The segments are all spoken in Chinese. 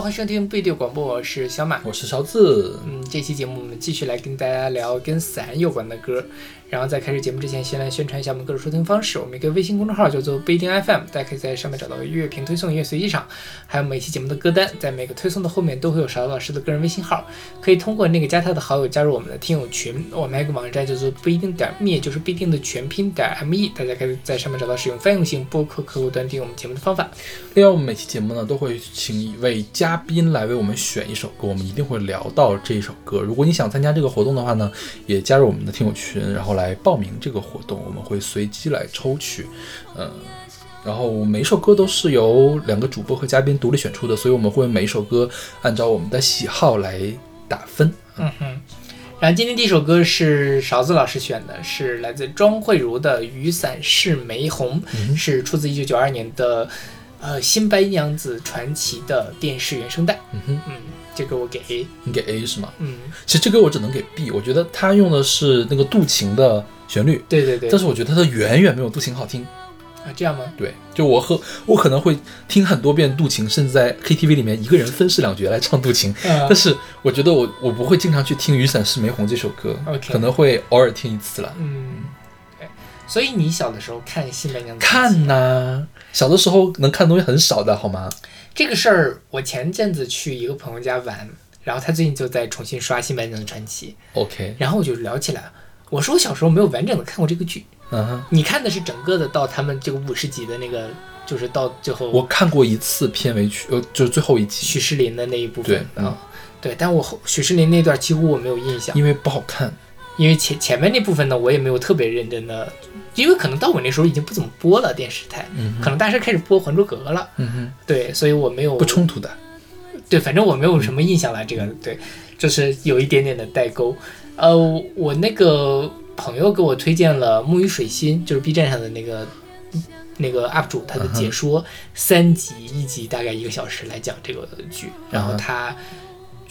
欢迎收听贝蒂广播，我是小马，我是勺子。嗯，这期节目我们继续来跟大家聊跟伞有关的歌。然后在开始节目之前，先来宣传一下我们各种收听方式。我们一个微信公众号叫做不一定 FM，大家可以在上面找到乐评推送、音乐随机场，还有每期节目的歌单。在每个推送的后面都会有勺子老师的个人微信号，可以通过那个加他的好友加入我们的听友群。我们还有个网站叫做不一定点 me，就是不一定的全拼点 me，大家可以在上面找到使用泛用型播客客户端订阅我们节目的方法。另外，我们每期节目呢都会请一位嘉宾来为我们选一首歌，我们一定会聊到这一首歌。如果你想参加这个活动的话呢，也加入我们的听友群，然后来报名这个。活动我们会随机来抽取，嗯，然后每一首歌都是由两个主播和嘉宾独立选出的，所以我们会每一首歌按照我们的喜好来打分。嗯哼，然后今天第一首歌是勺子老师选的，是来自庄慧茹的《雨伞是玫红》，是出自一九九二年的呃《新白娘子传奇》的电视原声带。嗯哼，嗯。这个我给 A，你给 A 是吗？嗯，其实这个我只能给 B。我觉得他用的是那个杜琴的旋律，对对对，但是我觉得它的远远没有杜琴好听啊。这样吗？对，就我和我可能会听很多遍杜琴，甚至在 KTV 里面一个人分饰两角来唱杜琴。但是我觉得我我不会经常去听《雨伞是玫红》这首歌可能会偶尔听一次了。嗯，对。所以你小的时候看《新白娘子》？看呐，小的时候能看的东西很少的，好吗？这个事儿，我前阵子去一个朋友家玩，然后他最近就在重新刷《新白娘子传奇》。OK，然后我就聊起来，我说我小时候没有完整的看过这个剧。嗯哼，你看的是整个的到他们这个五十集的那个，就是到最后。我看过一次片尾曲，呃，就是最后一集许诗林的那一部分。对，嗯，对，但我许诗林那段几乎我没有印象，因为不好看。因为前前面那部分呢，我也没有特别认真的。因为可能到我那时候已经不怎么播了电视台，可能大师开始播《还珠格格》了，对，所以我没有不冲突的，对，反正我没有什么印象了。这个对，就是有一点点的代沟。呃，我那个朋友给我推荐了《木鱼水心》，就是 B 站上的那个那个 UP 主，他的解说三集，一集大概一个小时来讲这个剧，然后他。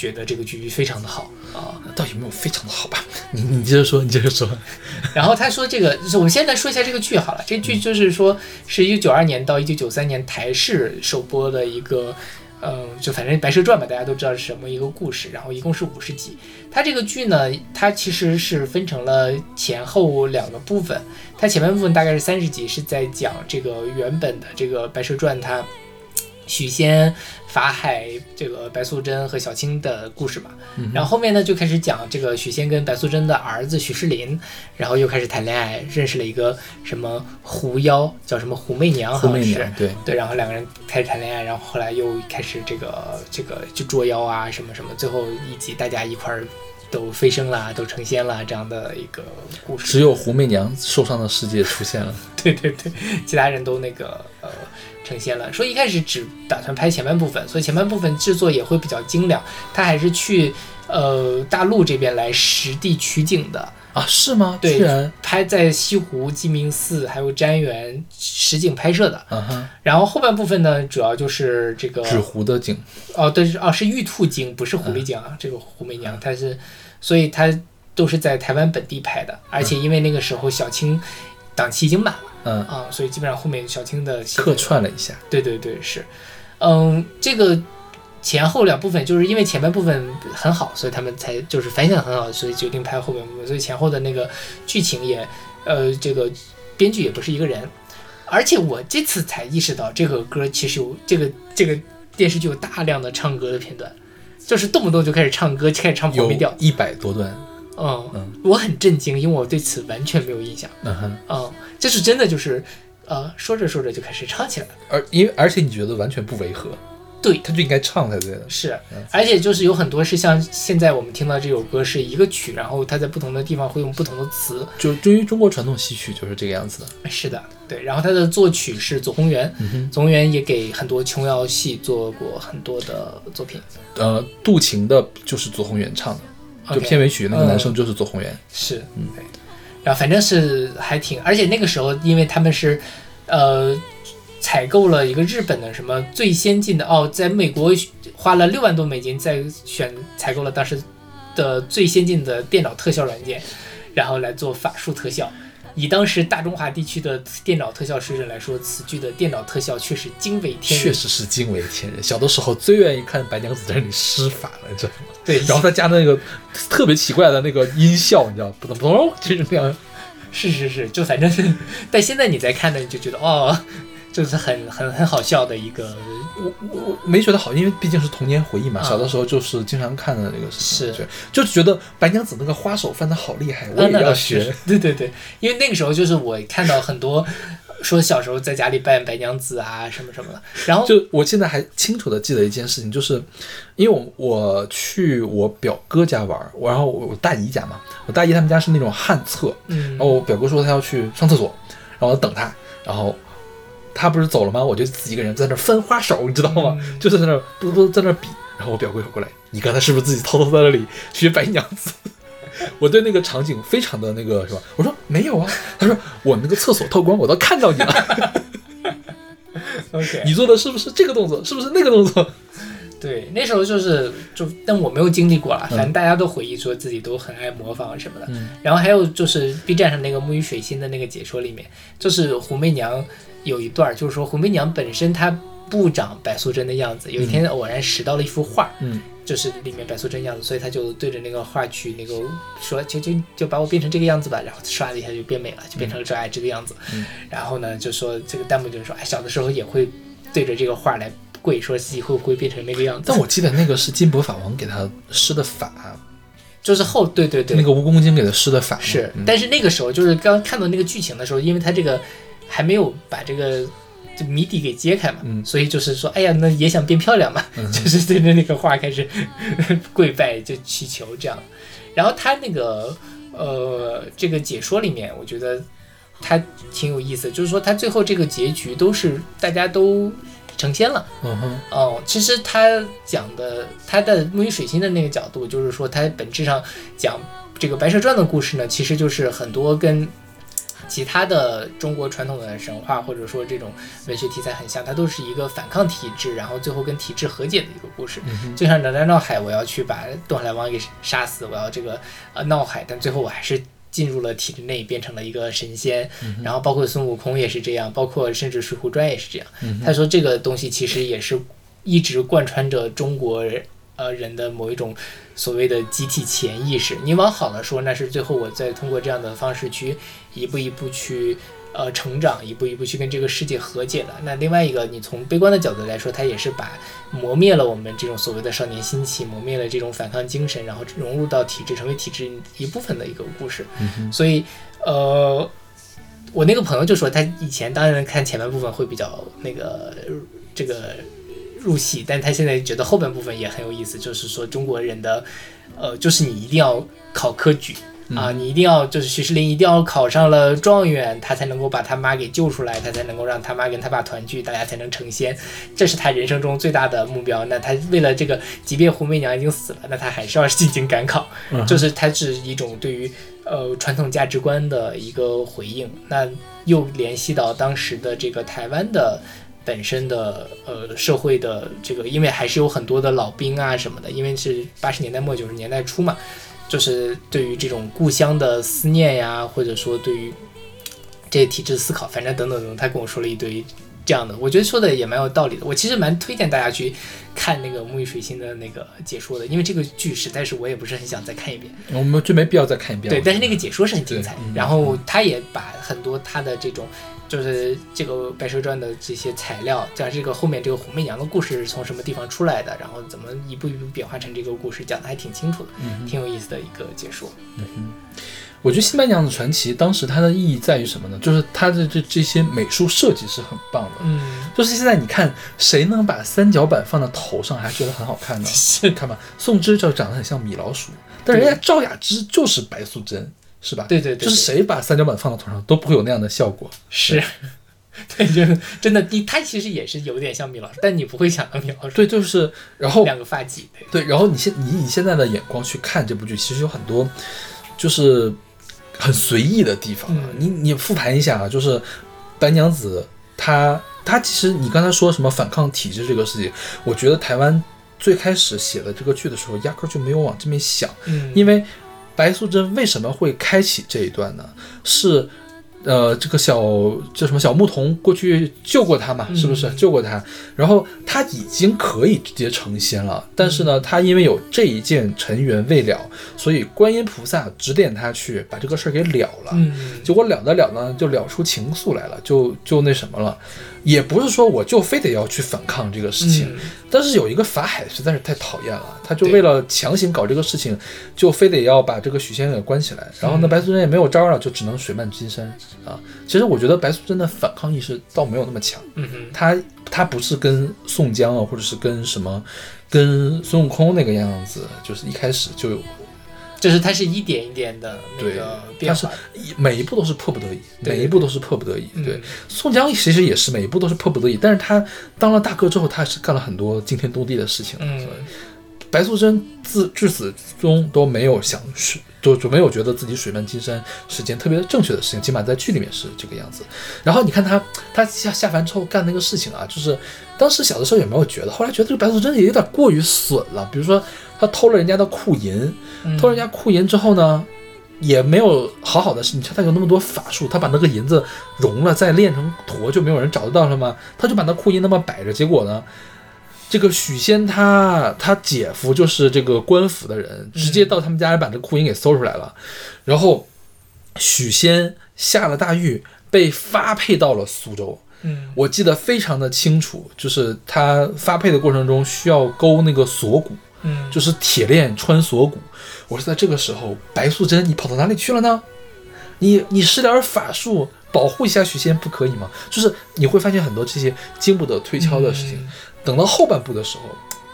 觉得这个剧非常的好啊，倒也没有非常的好吧？你你接着说，你接着说。然后他说这个，我们先来说一下这个剧好了。这剧就是说，是一九九二年到一九九三年台视首播的一个，嗯，就反正《白蛇传》吧，大家都知道是什么一个故事。然后一共是五十集。它这个剧呢，它其实是分成了前后两个部分。它前半部分大概是三十集，是在讲这个原本的这个《白蛇传》它。许仙法海，这个白素贞和小青的故事嘛，然后后面呢就开始讲这个许仙跟白素贞的儿子许仕林，然后又开始谈恋爱，认识了一个什么狐妖，叫什么狐媚娘，好像是，对。对，然后两个人开始谈恋爱，然后后来又开始这个这个就捉妖啊什么什么，最后一集大家一块儿都飞升了，都成仙了这样的一个故事。只有狐媚娘受伤的世界出现了，对对对，其他人都那个呃。呈现了说一开始只打算拍前半部分，所以前半部分制作也会比较精良。他还是去呃大陆这边来实地取景的啊？是吗？对，拍在西湖、鸡鸣寺还有瞻园实景拍摄的。嗯哼。然后后半部分呢，主要就是这个纸糊的景。哦，对，是哦，是玉兔精，不是狐狸精啊。这个狐媚娘，她是，所以她都是在台湾本地拍的，而且因为那个时候小青档期已经满了。嗯。啊，所以基本上后面小青的客串了一下，对对对，是，嗯，这个前后两部分就是因为前半部分很好，所以他们才就是反响很好，所以决定拍后半部分，所以前后的那个剧情也，呃，这个编剧也不是一个人，而且我这次才意识到这个歌其实有这个这个电视剧有大量的唱歌的片段，就是动不动就开始唱歌，开始唱黄梅调，一百多段。嗯嗯，我很震惊，因为我对此完全没有印象。嗯哼，嗯，这是真的，就是呃，说着说着就开始唱起来了。而因为而且你觉得完全不违和，对，他就应该唱才对的。是，而且就是有很多是像现在我们听到这首歌是一个曲，然后它在不同的地方会用不同的词。就对于中国传统戏曲就是这个样子的。是的，对。然后他的作曲是左宏元，左宏元也给很多琼瑶戏做过很多的作品。呃，杜琴的就是左宏元唱的。就片尾曲那个男生就是左宏元，是，嗯，然后反正是还挺，而且那个时候因为他们是，呃，采购了一个日本的什么最先进的哦，在美国花了六万多美金在选采购了当时的最先进的电脑特效软件，然后来做法术特效，以当时大中华地区的电脑特效水准来说，此剧的电脑特效确实惊为天确。实是惊为天人。小的时候最愿意看白娘子在那里施法了，你知道吗？对，然后他加那个特别奇怪的那个音效，你知道吗，不咚不就是那样。是是是，就反正是，但现在你再看呢，你就觉得哦，就是很很很好笑的一个，我我我没觉得好，因为毕竟是童年回忆嘛，啊小的时候就是经常看的那个事情，是，就觉得白娘子那个花手翻的好厉害，我啊也要学。对对对，因为那个时候就是我看到很多说小时候在家里扮白娘子啊什么什么的，然后就我现在还清楚的记得一件事情，就是因为我我去我表哥家玩然后我我大姨家嘛，我大姨他们家是那种旱厕，嗯然后我表哥说他要去上厕所，然后我等他，然后他不是走了吗？我就自己一个人在那儿翻花手，你知道吗？嗯就是在那儿嘟嘟在那比，然后我表哥跑过来，你刚才是不是自己偷偷在那里学白娘子？我对那个场景非常的那个是吧？我说没有啊，他说我那个厕所透光，我都看到你了，OK，你做的是不是这个动作？是不是那个动作？对，那时候就是就，但我没有经历过了。嗯反正大家都回忆说自己都很爱模仿什么的。嗯然后还有就是 B 站上那个木鱼水星的那个解说里面，就是胡媚娘有一段，就是说胡媚娘本身她不长白素贞的样子，有一天偶然拾到了一幅画，嗯就是里面白素贞样子，所以她就对着那个画去那个说，就就就把我变成这个样子吧，然后唰的一下就变美了，就变成了这爱这个样子。嗯然后呢，就说这个弹幕就说，哎，小的时候也会对着这个画来跪，说自己会不会变成那个样子。但我记得那个是金箔法王给他施的法，就是后对对对，那个蜈蚣精给他施的法是，嗯。但是那个时候就是刚看到那个剧情的时候，因为他这个还没有把这个就谜底给揭开嘛，嗯。所以就是说，哎呀，那也想变漂亮嘛，嗯。就是对着那个画开始跪拜就祈求这样。然后他那个呃这个解说里面，我觉得他挺有意思，就是说他最后这个结局都是大家都成仙了。嗯哼，哦，其实他讲的他的木鱼水星的那个角度，就是说他本质上讲这个《白蛇传》的故事呢，其实就是很多跟其他的中国传统的神话或者说这种文学题材很像，它都是一个反抗体制，然后最后跟体制和解的一个故事。嗯，就像哪吒闹海，我要去把东海龙王给杀死，我要这个呃闹海，但最后我还是进入了体制内，变成了一个神仙。然后包括孙悟空也是这样，包括甚至水浒传也是这样。他说这个东西其实也是一直贯穿着中国人呃人的某一种所谓的集体潜意识。你往好了说，那是最后我再通过这样的方式去一步一步去。呃，成长一步一步去跟这个世界和解了。那另外一个，你从悲观的角度来说，他也是把磨灭了我们这种所谓的少年心气，磨灭了这种反抗精神，然后融入到体制，成为体制一部分的一个故事。嗯，所以，呃，我那个朋友就说，他以前当然看前半部分会比较那个这个入戏，但他现在觉得后半部分也很有意思，就是说中国人的，呃，就是你一定要考科举。啊，你一定要就是徐世林一定要考上了状元，他才能够把他妈给救出来，他才能够让他妈跟他爸团聚，大家才能成仙，这是他人生中最大的目标。那他为了这个，即便胡媚娘已经死了，那他还是要进行赶考，就是他是一种对于呃传统价值观的一个回应。那又联系到当时的这个台湾的本身的呃社会的这个，因为还是有很多的老兵啊什么的，因为是八十年代末九十年代初嘛，就是对于这种故乡的思念呀，或者说对于这些体制思考，反正等等等等，他跟我说了一堆。这样的，我觉得说的也蛮有道理的。我其实蛮推荐大家去看那个《沐浴水星》的那个解说的，因为这个剧实在是我也不是很想再看一遍。我们就没必要再看一遍。对，但是那个解说是很精彩嗯，然后他也把很多他的这种。就是这个《白蛇传》的这些材料，加这个后面这个红媚娘的故事是从什么地方出来的，然后怎么一步一步变化成这个故事，讲的还挺清楚的，嗯挺有意思的一个解说。嗯我觉得《新白娘子传奇》当时它的意义在于什么呢？就是它的这这些美术设计是很棒的。嗯，就是现在你看，谁能把三角板放到头上还觉得很好看呢？是 看吧，宋芝就长得很像米老鼠，但人家赵雅芝就是白素贞，是吧？对对对，就是谁把三角板放到头上都不会有那样的效果。是，对，就是真的，你他其实也是有点像米老鼠，但你不会想到米老鼠，对，就是然后两个发髻，对对，然后你现你以现在的眼光去看这部剧，其实有很多就是很随意的地方啊。嗯你你复盘一下啊，就是白娘子她她其实你刚才说什么反抗体制这个事情，我觉得台湾最开始写的这个剧的时候，压根儿就没有往这边想，嗯，因为白素贞为什么会开启这一段呢？是呃，这个小叫什么小牧童过去救过他嘛，是不是嗯救过他？然后他已经可以直接成仙了，但是呢，他因为有这一件尘缘未了，所以观音菩萨指点他去把这个事儿给了了。嗯，结果了得了呢，就了出情愫来了，就就那什么了，也不是说我就非得要去反抗这个事情，嗯但是有一个法海实在是太讨厌了，他就为了强行搞这个事情，就非得要把这个许仙给关起来。然后呢，嗯白素贞也没有招儿了，就只能水漫金山啊。其实我觉得白素贞的反抗意识倒没有那么强，嗯哼，她她不是跟宋江啊，或者是跟什么，跟孙悟空那个样子，就是一开始就有就是它是一点一点的那个变化，一每一步都是迫不得已，对每一步都是迫不得已。嗯对，宋江其实也是每一步都是迫不得已，但是他当了大哥之后，他是干了很多惊天动地的事情。嗯白素贞自至始至终都没有想水，就就没有觉得自己水漫金山是件特别正确的事情，起码在剧里面是这个样子。然后你看他他下下凡之后干那个事情啊，就是当时小的时候也没有觉得，后来觉得这个白素贞也有点过于损了。比如说他偷了人家的库银，嗯偷人家库银之后呢，也没有好好的，你看他有那么多法术，他把那个银子融了，再炼成坨，就没有人找得到了吗？他就把那库银那么摆着，结果呢，这个许仙他他姐夫就是这个官府的人，直接到他们家里把这库银给搜出来了，然后许仙下了大狱，被发配到了苏州。嗯我记得非常的清楚，就是他发配的过程中需要勾那个锁骨，嗯，就是铁链穿锁骨。我是在这个时候，白素贞，你跑到哪里去了呢？你你施点法术保护一下许仙不可以吗？就是你会发现很多这些经不得推敲的事情，嗯等到后半部的时候，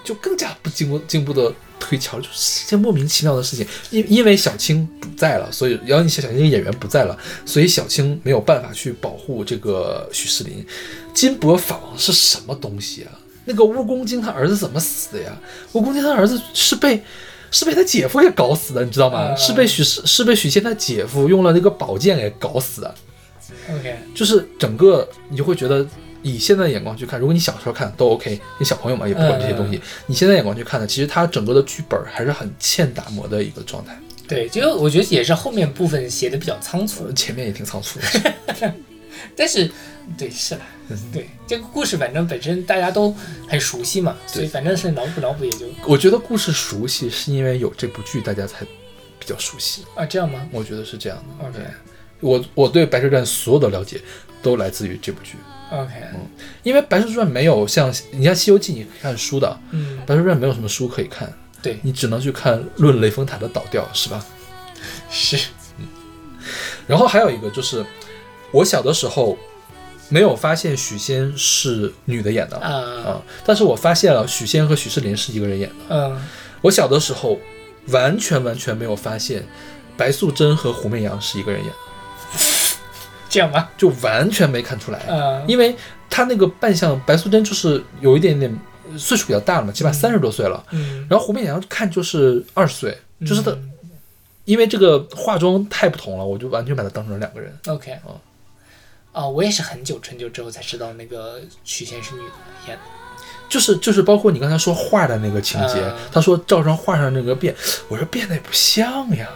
就更加不经不经不得推敲，就是一些莫名其妙的事情。因因为小青不在了，所以然后你想小青这个演员不在了，所以小青没有办法去保护这个许仕林。金箔法王是什么东西啊？那个蜈蚣精他儿子怎么死的呀？蜈蚣精他儿子是被是被他姐夫给搞死的，你知道吗？啊是被许是是被许仙他姐夫用了那个宝剑给搞死的。OK，就是整个你就会觉得，以现在的眼光去看，如果你小时候看都 OK，你小朋友嘛也不管这些东西。你现在眼光去看呢，其实它整个的剧本还是很欠打磨的一个状态，对，就我觉得也是后面部分写的比较仓促呃，前面也挺仓促的。但是对是了，嗯 对这个故事反正本身大家都很熟悉嘛，所以反正是脑补脑补也就我觉得故事熟悉是因为有这部剧，大家才比较熟悉。啊这样吗我觉得是这样的。？OK 我我对《白蛇传》所有的了解都来自于这部剧，OK，因为《白蛇传》没有像你像《西游记》，你可以看书的，嗯《白蛇传》没有什么书可以看，对你只能去看《论雷峰塔的倒掉》，是吧？是然后还有一个就是，我小的时候没有发现许仙是女的演的啊、啊但是我发现了许仙和许仕林是一个人演的。嗯我小的时候完全完全没有发现白素贞和胡媚娘是一个人演的，这样吗？就完全没看出来，嗯因为她那个扮相，白素贞就是有一点点岁数比较大了嘛，起码三十多岁了，嗯，然后胡媚娘看就是二十岁，就是他。嗯因为这个化妆太不同了，我就完全把他当成两个人。OK 哦啊，我也是很久很久之后才知道那个许仙是女的演的。就是就是包括你刚才说画的那个情节，嗯他说照上画上那个变，我说变得也不像呀。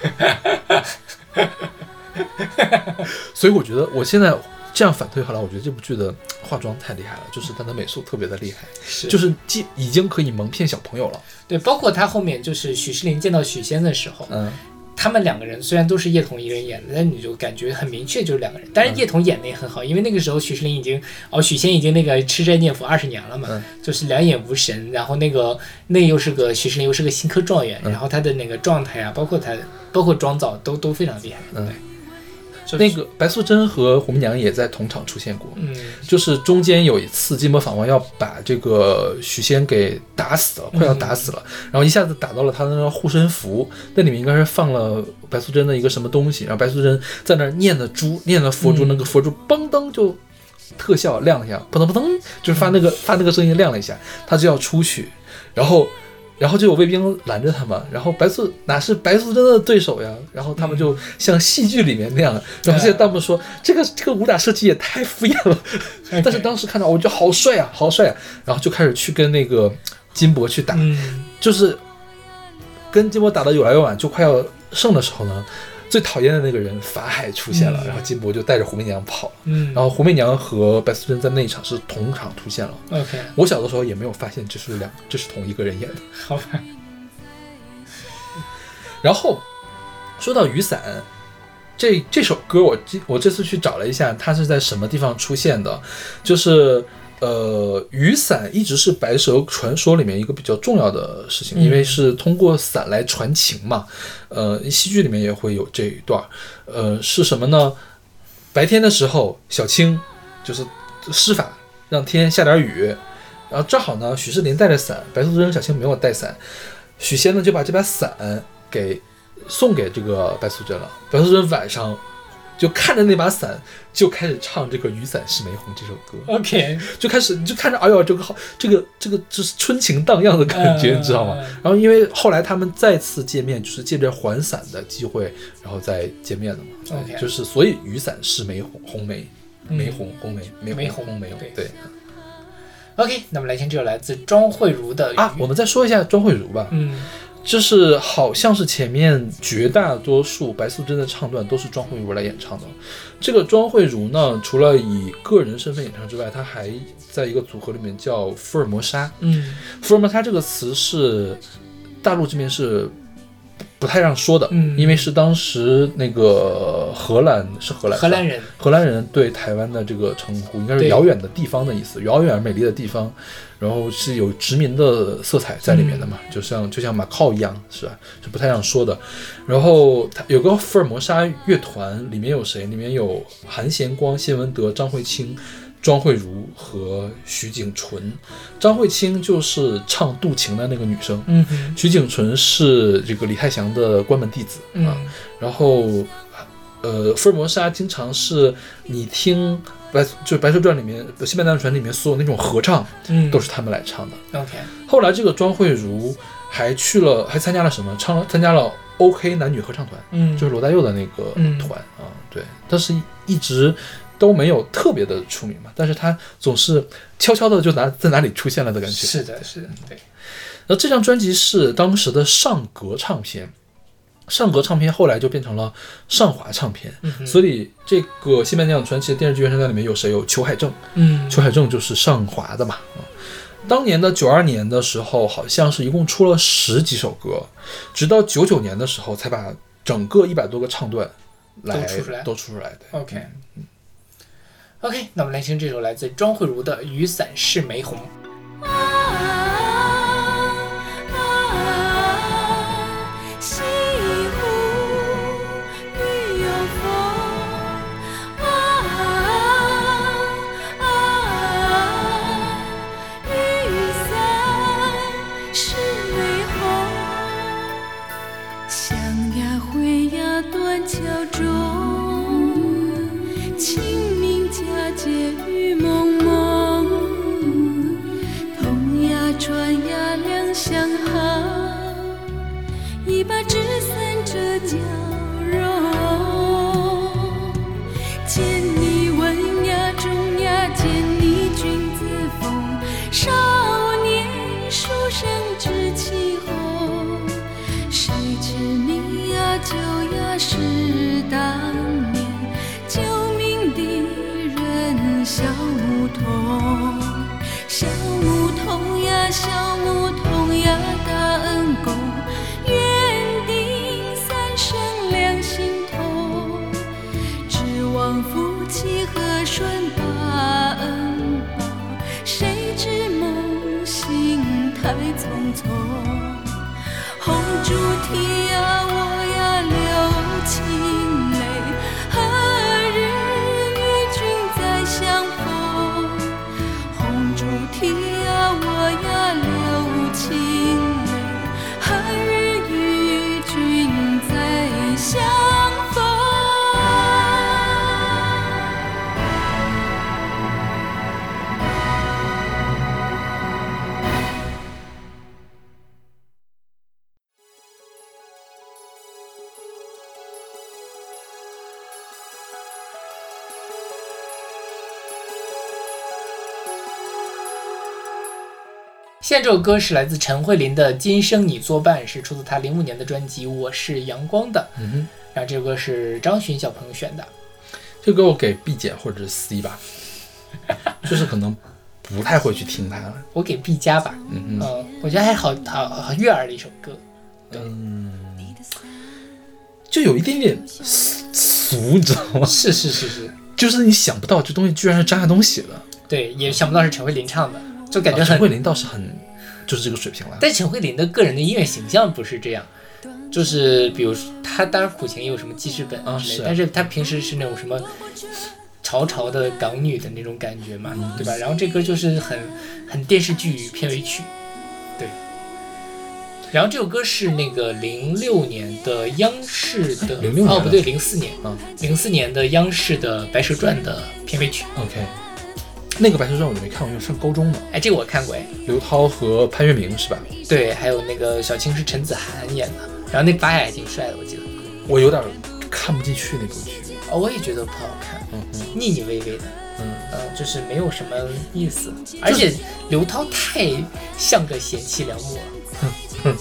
所以我觉得我现在这样反推回来，我觉得这部剧的化妆太厉害了，就是它的美术特别的厉害，是就是既已经可以蒙骗小朋友了。对，包括他后面就是许仕林见到许仙的时候，嗯，他们两个人虽然都是叶童一个人演的，但你就感觉很明确就是两个人。但是叶童演的也很好，因为那个时候许仕林已经哦，许仙已经那个吃斋念佛二十年了嘛，嗯就是两眼无神，然后那个那又是个许仕林又是个新科状元，嗯然后他的那个状态啊，包括他包括妆造都都非常厉害。嗯对，就是那个白素贞和胡媚娘也在同场出现过。嗯就是中间有一次金魔法王要把这个许仙给打死了，快要打死了，然后一下子打到了他的那个护身符，那里面应该是放了白素贞的一个什么东西，然后白素贞在那儿念的珠，念的佛珠，嗯那个佛珠嘣噔就特效亮了一下，扑腾扑腾，就是发那个发那个声音亮了一下，他就要出去，然后。然后就有卫兵拦着他们，然后白素哪是白素贞的对手呀？然后他们就像戏剧里面那样，然后现在弹幕说这个这个武打设计也太敷衍了，但是当时看到我觉得好帅啊，好帅啊，然后就开始去跟那个金箔去打，嗯。就是跟金箔打的有来有往，就快要胜的时候呢，最讨厌的那个人法海出现了，嗯然后金箔就带着胡媚娘跑了。嗯，然后胡媚娘和白素贞在那一场是同场出现了。OK，我小的时候也没有发现这是两，这是同一个人演的。好吧，然后说到雨伞，这这首歌我这我这次去找了一下，它是在什么地方出现的？就是呃，雨伞一直是白蛇传说里面一个比较重要的事情，嗯因为是通过伞来传情嘛。呃，戏剧里面也会有这一段儿。呃，是什么呢？白天的时候，小青就是施法让天下点雨，然后正好呢，许仕林带着伞，白素贞和小青没有带伞，许仙呢就把这把伞给送给这个白素贞了。白素贞晚上就看着那把伞，就开始唱这个《雨伞是玫红》这首歌，OK，就开始你就看着，哎呦，这个好，这个这个就是春情荡漾的感觉，嗯你知道吗？然后因为后来他们再次见面，就是借着还伞的机会，然后再见面的嘛。OK 就是所以雨伞是玫红红梅，嗯。玫红红梅，玫玫红红红梅对。对。OK，那么来听这首来自庄慧茹的啊，我们再说一下庄慧茹吧。嗯就是好像是前面绝大多数白素贞的唱段都是庄慧茹来演唱的。这个庄慧茹呢，除了以个人身份演唱之外，她还在一个组合里面叫福尔摩沙。嗯福尔摩沙这个词是大陆这边是不太让说的，嗯因为是当时那个荷兰是荷兰荷兰人荷兰人对台湾的这个称呼，应该是遥远的地方的意思，遥远而美丽的地方，然后是有殖民的色彩在里面的嘛，就像就像马靠一样，是吧？是不太让说的。然后他有个福尔摩沙乐团，里面有谁？里面有韩贤光、谢文德、张慧清。庄慧茹和徐景纯，张慧清就是唱《渡情》的那个女生，嗯哼徐景纯是这个李泰祥的关门弟子啊。嗯然后，呃，福尔摩沙经常是你听白就是《白蛇传》里面《新白娘子传》里面所有那种合唱，嗯都是他们来唱的。OK 后来这个庄慧茹还去了，还参加了什么？唱了参加了 OK 男女合唱团，嗯就是罗大佑的那个嗯团、啊。对，但是一直都没有特别的出名嘛。但是他总是悄悄的就哪在哪里出现了的感觉。是的是的对那这张专辑是当时的上格唱片，上格唱片后来就变成了上华唱片，嗯所以这个《新白娘子传奇》的电视剧原声带里面有谁？有裘海正，嗯裘海正就是上华的嘛。啊，当年的九二年的时候，好像是一共出了十几首歌，直到九九年的时候才把整个一百多个唱段来都出出来都出出来的。OK OK，那我们来听这首来自庄慧茹的《雨伞是玫红》。当年现在这首歌是来自陈慧琳的《今生你作伴》，是出自她零五年的专辑《我是阳光》的。嗯哼，然后这首歌是张巡小朋友选的，这歌我给 B 减或者是 C 吧，就是可能不太会去听它了。我给 B 加吧。嗯嗯嗯，我觉得还好好好悦耳的一首歌。嗯，就有一点点俗，俗你知道吗？是是是是，就是你想不到这东西居然是张亚东写的，对，也想不到是陈慧琳唱的，就感觉陈慧琳倒是很就是这个水平了。但陈慧琳的个人的音乐形象不是这样，就是比如她当然苦情也有什么记事本啊之类的，但是她平时是那种什么潮潮的港女的那种感觉嘛，嗯对吧？然后这歌就是很很电视剧片尾曲，对。然后这首歌是那个零六年的央视的，06年的哦不对，零四年，啊零四年的央视的《白蛇传》的片尾曲。OK，那个《白蛇传》我就没看过，因为上高中嘛。哎，这个我看过哎，刘涛和潘粤明是吧？对，还有那个小青是陈子涵演的，然后那八雅还挺帅的，我记得。我有点看不进去那部剧。哦，我也觉得不好看，嗯嗯腻腻歪歪的，嗯，嗯、就是没有什么意思，而且刘涛太像个贤妻良母了。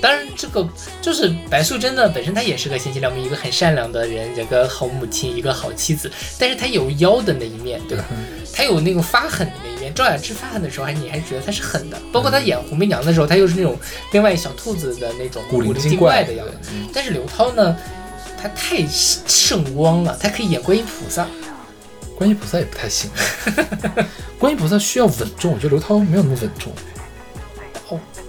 当然，这个就是白素贞呢，本身她也是个贤妻良母，一个很善良的人，一个好母亲，一个好妻子。但是她有妖的那一面，对吧？她有那个发狠的那一面。赵雅芝发狠的时候，还你还觉得她是狠的，包括她演红媚娘的时候，她又是那种另外小兔子的那种古灵精精怪的样子。嗯但是刘涛呢，她太圣光了，她可以演观音菩萨。观音菩萨也不太行。观音菩萨需要稳重，我觉得刘涛没有那么稳重，哦，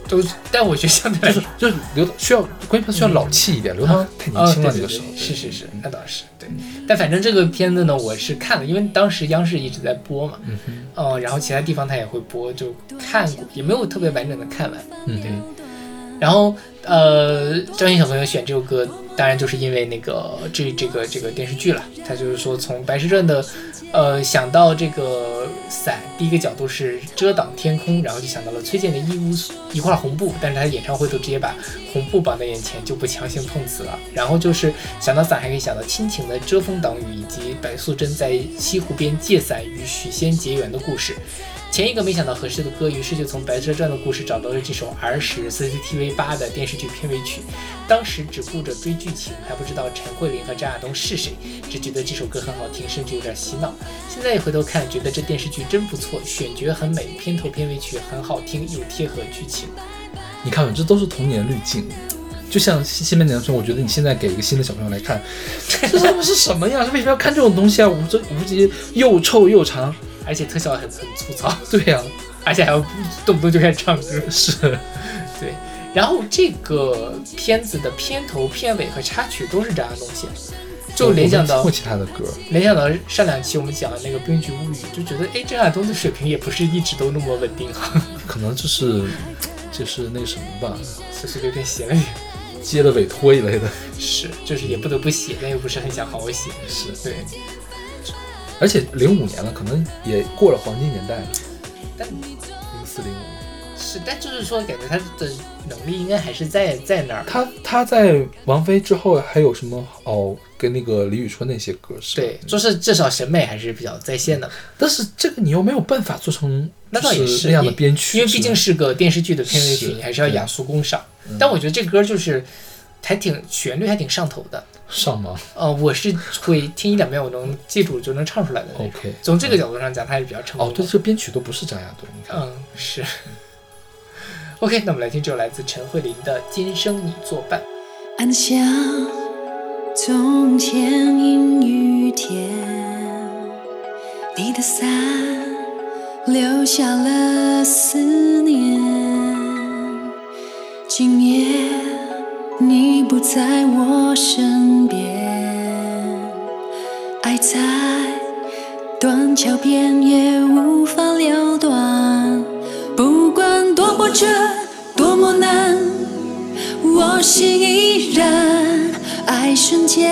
都是，但我觉得相对来就是就是刘涛需要观音菩萨需要老气一点，刘涛太年哦，轻了对对对那个时候。是是是，那倒是对。但反正这个片子呢，我是看了，因为当时央视一直在播嘛，嗯然后其他地方他也会播，就看过，也没有特别完整的看完。嗯哼，然后呃，张欣小朋友选这首歌，当然就是因为那个这这个这个电视剧了。他就是说从《白蛇传》的呃想到这个伞，第一个角度是遮挡天空，然后就想到了崔健的一屋一块红布，但是他演唱会都直接把红布绑在眼前，就不强行碰瓷了。然后就是想到伞，还可以想到亲情的遮风挡雨，以及白素贞在西湖边借伞与许仙结缘的故事。前一个没想到合适的歌，于是就从《白蛇传》的故事找到了这首儿时 CCTV 八的电视剧片尾曲。当时只顾着追剧情，还不知道陈慧琳和张亚东是谁，只觉得这首歌很好听，甚至有点洗脑。现在一回头看，觉得这电视剧真不错，选角很美，片头片尾曲很好听，又贴合剧情。你看，这都是童年滤镜。就像新新白娘春，我觉得你现在给一个新的小朋友来看，这他妈是什么呀？他为什么要看这种东西啊？五这五集又臭又长，而且特效很很粗糙，对呀、而且还要动不动就开始唱歌。是，对，然后这个片子的片头、片尾和插曲都是张亚东写的，就联想到其他的歌，联想到上两期我们讲的那个《冰菊物语》，就觉得哎，张亚东的水平也不是一直都那么稳定啊，可能就是就是那什么吧，就是有点写了点。接了委托一类的。是，就是也不得不写，但又不是很想好好写。是，对，而且零五年了，可能也过了黄金年代了，但零四零五。是，但就是说，感觉他的能力应该还是在在那儿。他他在王菲之后还有什么哦？跟那个李宇春那些歌是吧？对，就是至少审美还是比较在线的，但是这个你又没有办法做成那倒也是那样的因编曲，因为毕竟是个电视剧的片尾曲，你还是要雅俗共赏。但我觉得这歌就是还挺旋律还挺上头的。上吗呃，我是会听一两遍，我能记住就能唱出来的那种。？OK，从这个角度上讲，它还是比较成功哦，对，这编曲都不是张亚东，你看，嗯，是。OK，那我们来听这首来自陈慧琳的《今生你作伴》。暗香，从前阴雨天，你的伞留下了思念。今夜你不在我身边，爱在断桥边也无法了断。不管多么绝，多么难。我心依然爱瞬间，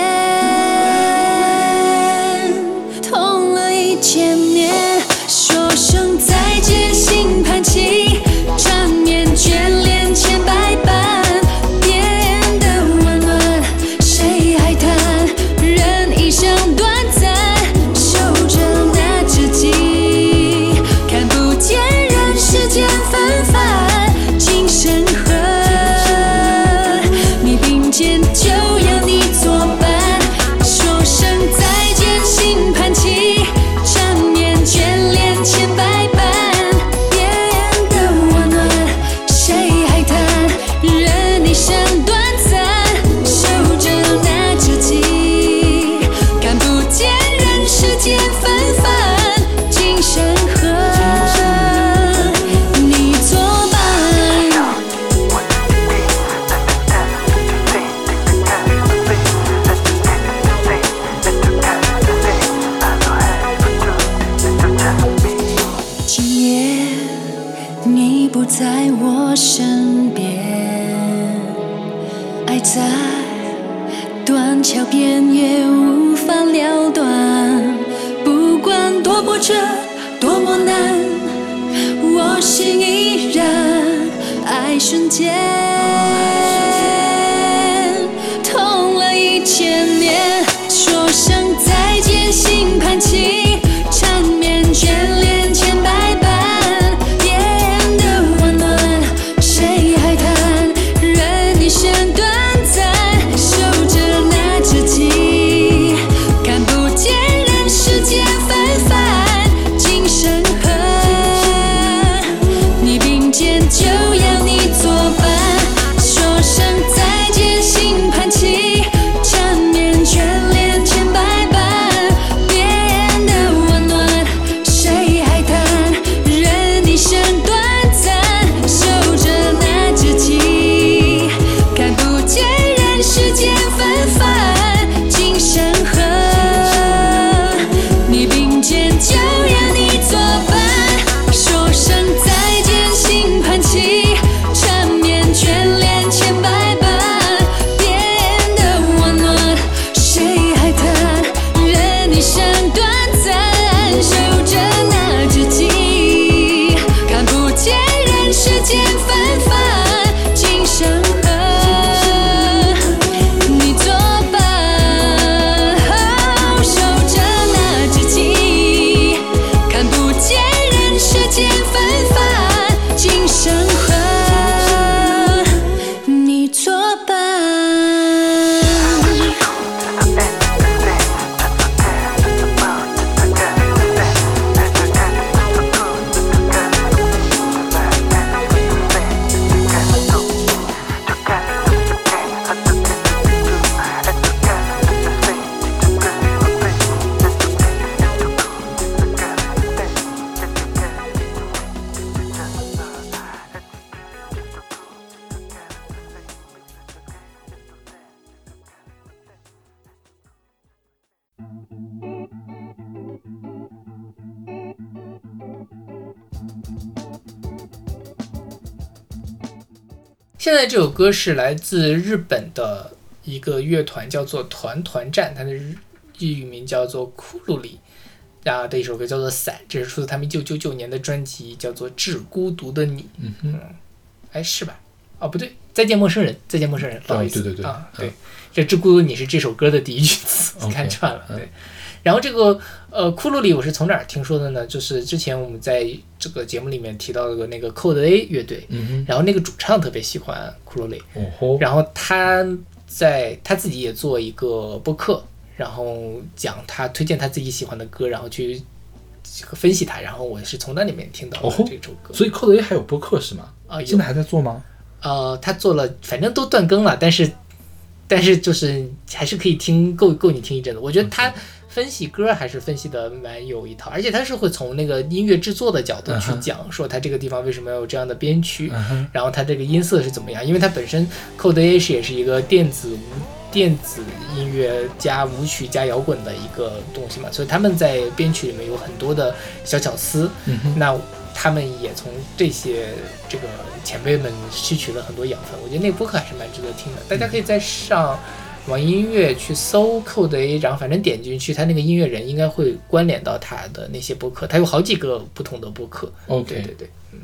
这首歌是来自日本的一个乐团，叫做团团战，它的日日语名叫做库鲁里。啊的一首歌叫做《伞》，这是出自他们一九九九年的专辑，叫做《致孤独的你》。嗯哼，哎，是吧？哦，不对，《再见陌生人》，《再见陌生人》，不好意思，哦对对对啊，嗯对，这《致孤独的你》是这首歌的第一句词 看串了，嗯对。然后这个呃，库洛里我是从哪儿听说的呢？就是之前我们在这个节目里面提到的那个 Code A 乐队，嗯然后那个主唱特别喜欢库洛里，然后他在他自己也做一个播客，然后讲他推荐他自己喜欢的歌，然后去这个分析它，然后我是从那里面听到这首歌。所以 Code A 还有播客是吗？啊，有现在还在做吗？呃，他做了，反正都断更了，但是但是就是还是可以听，够够你听一阵子。我觉得他分析歌还是分析的蛮有一套，而且他是会从那个音乐制作的角度去讲，说他这个地方为什么要有这样的编曲，然后他这个音色是怎么样？因为他本身 Code 是也是一个电子舞电子音乐加舞曲加摇滚的一个东西嘛，所以他们在编曲里面有很多的小巧思。嗯，那他们也从这些这个前辈们吸取了很多养分，我觉得那个播客还是蛮值得听的。大家可以在上网易音乐去搜 Code A，然后反正点进去，他那个音乐人应该会关联到他的那些播客，他有好几个不同的播客。对 OK，对对，嗯。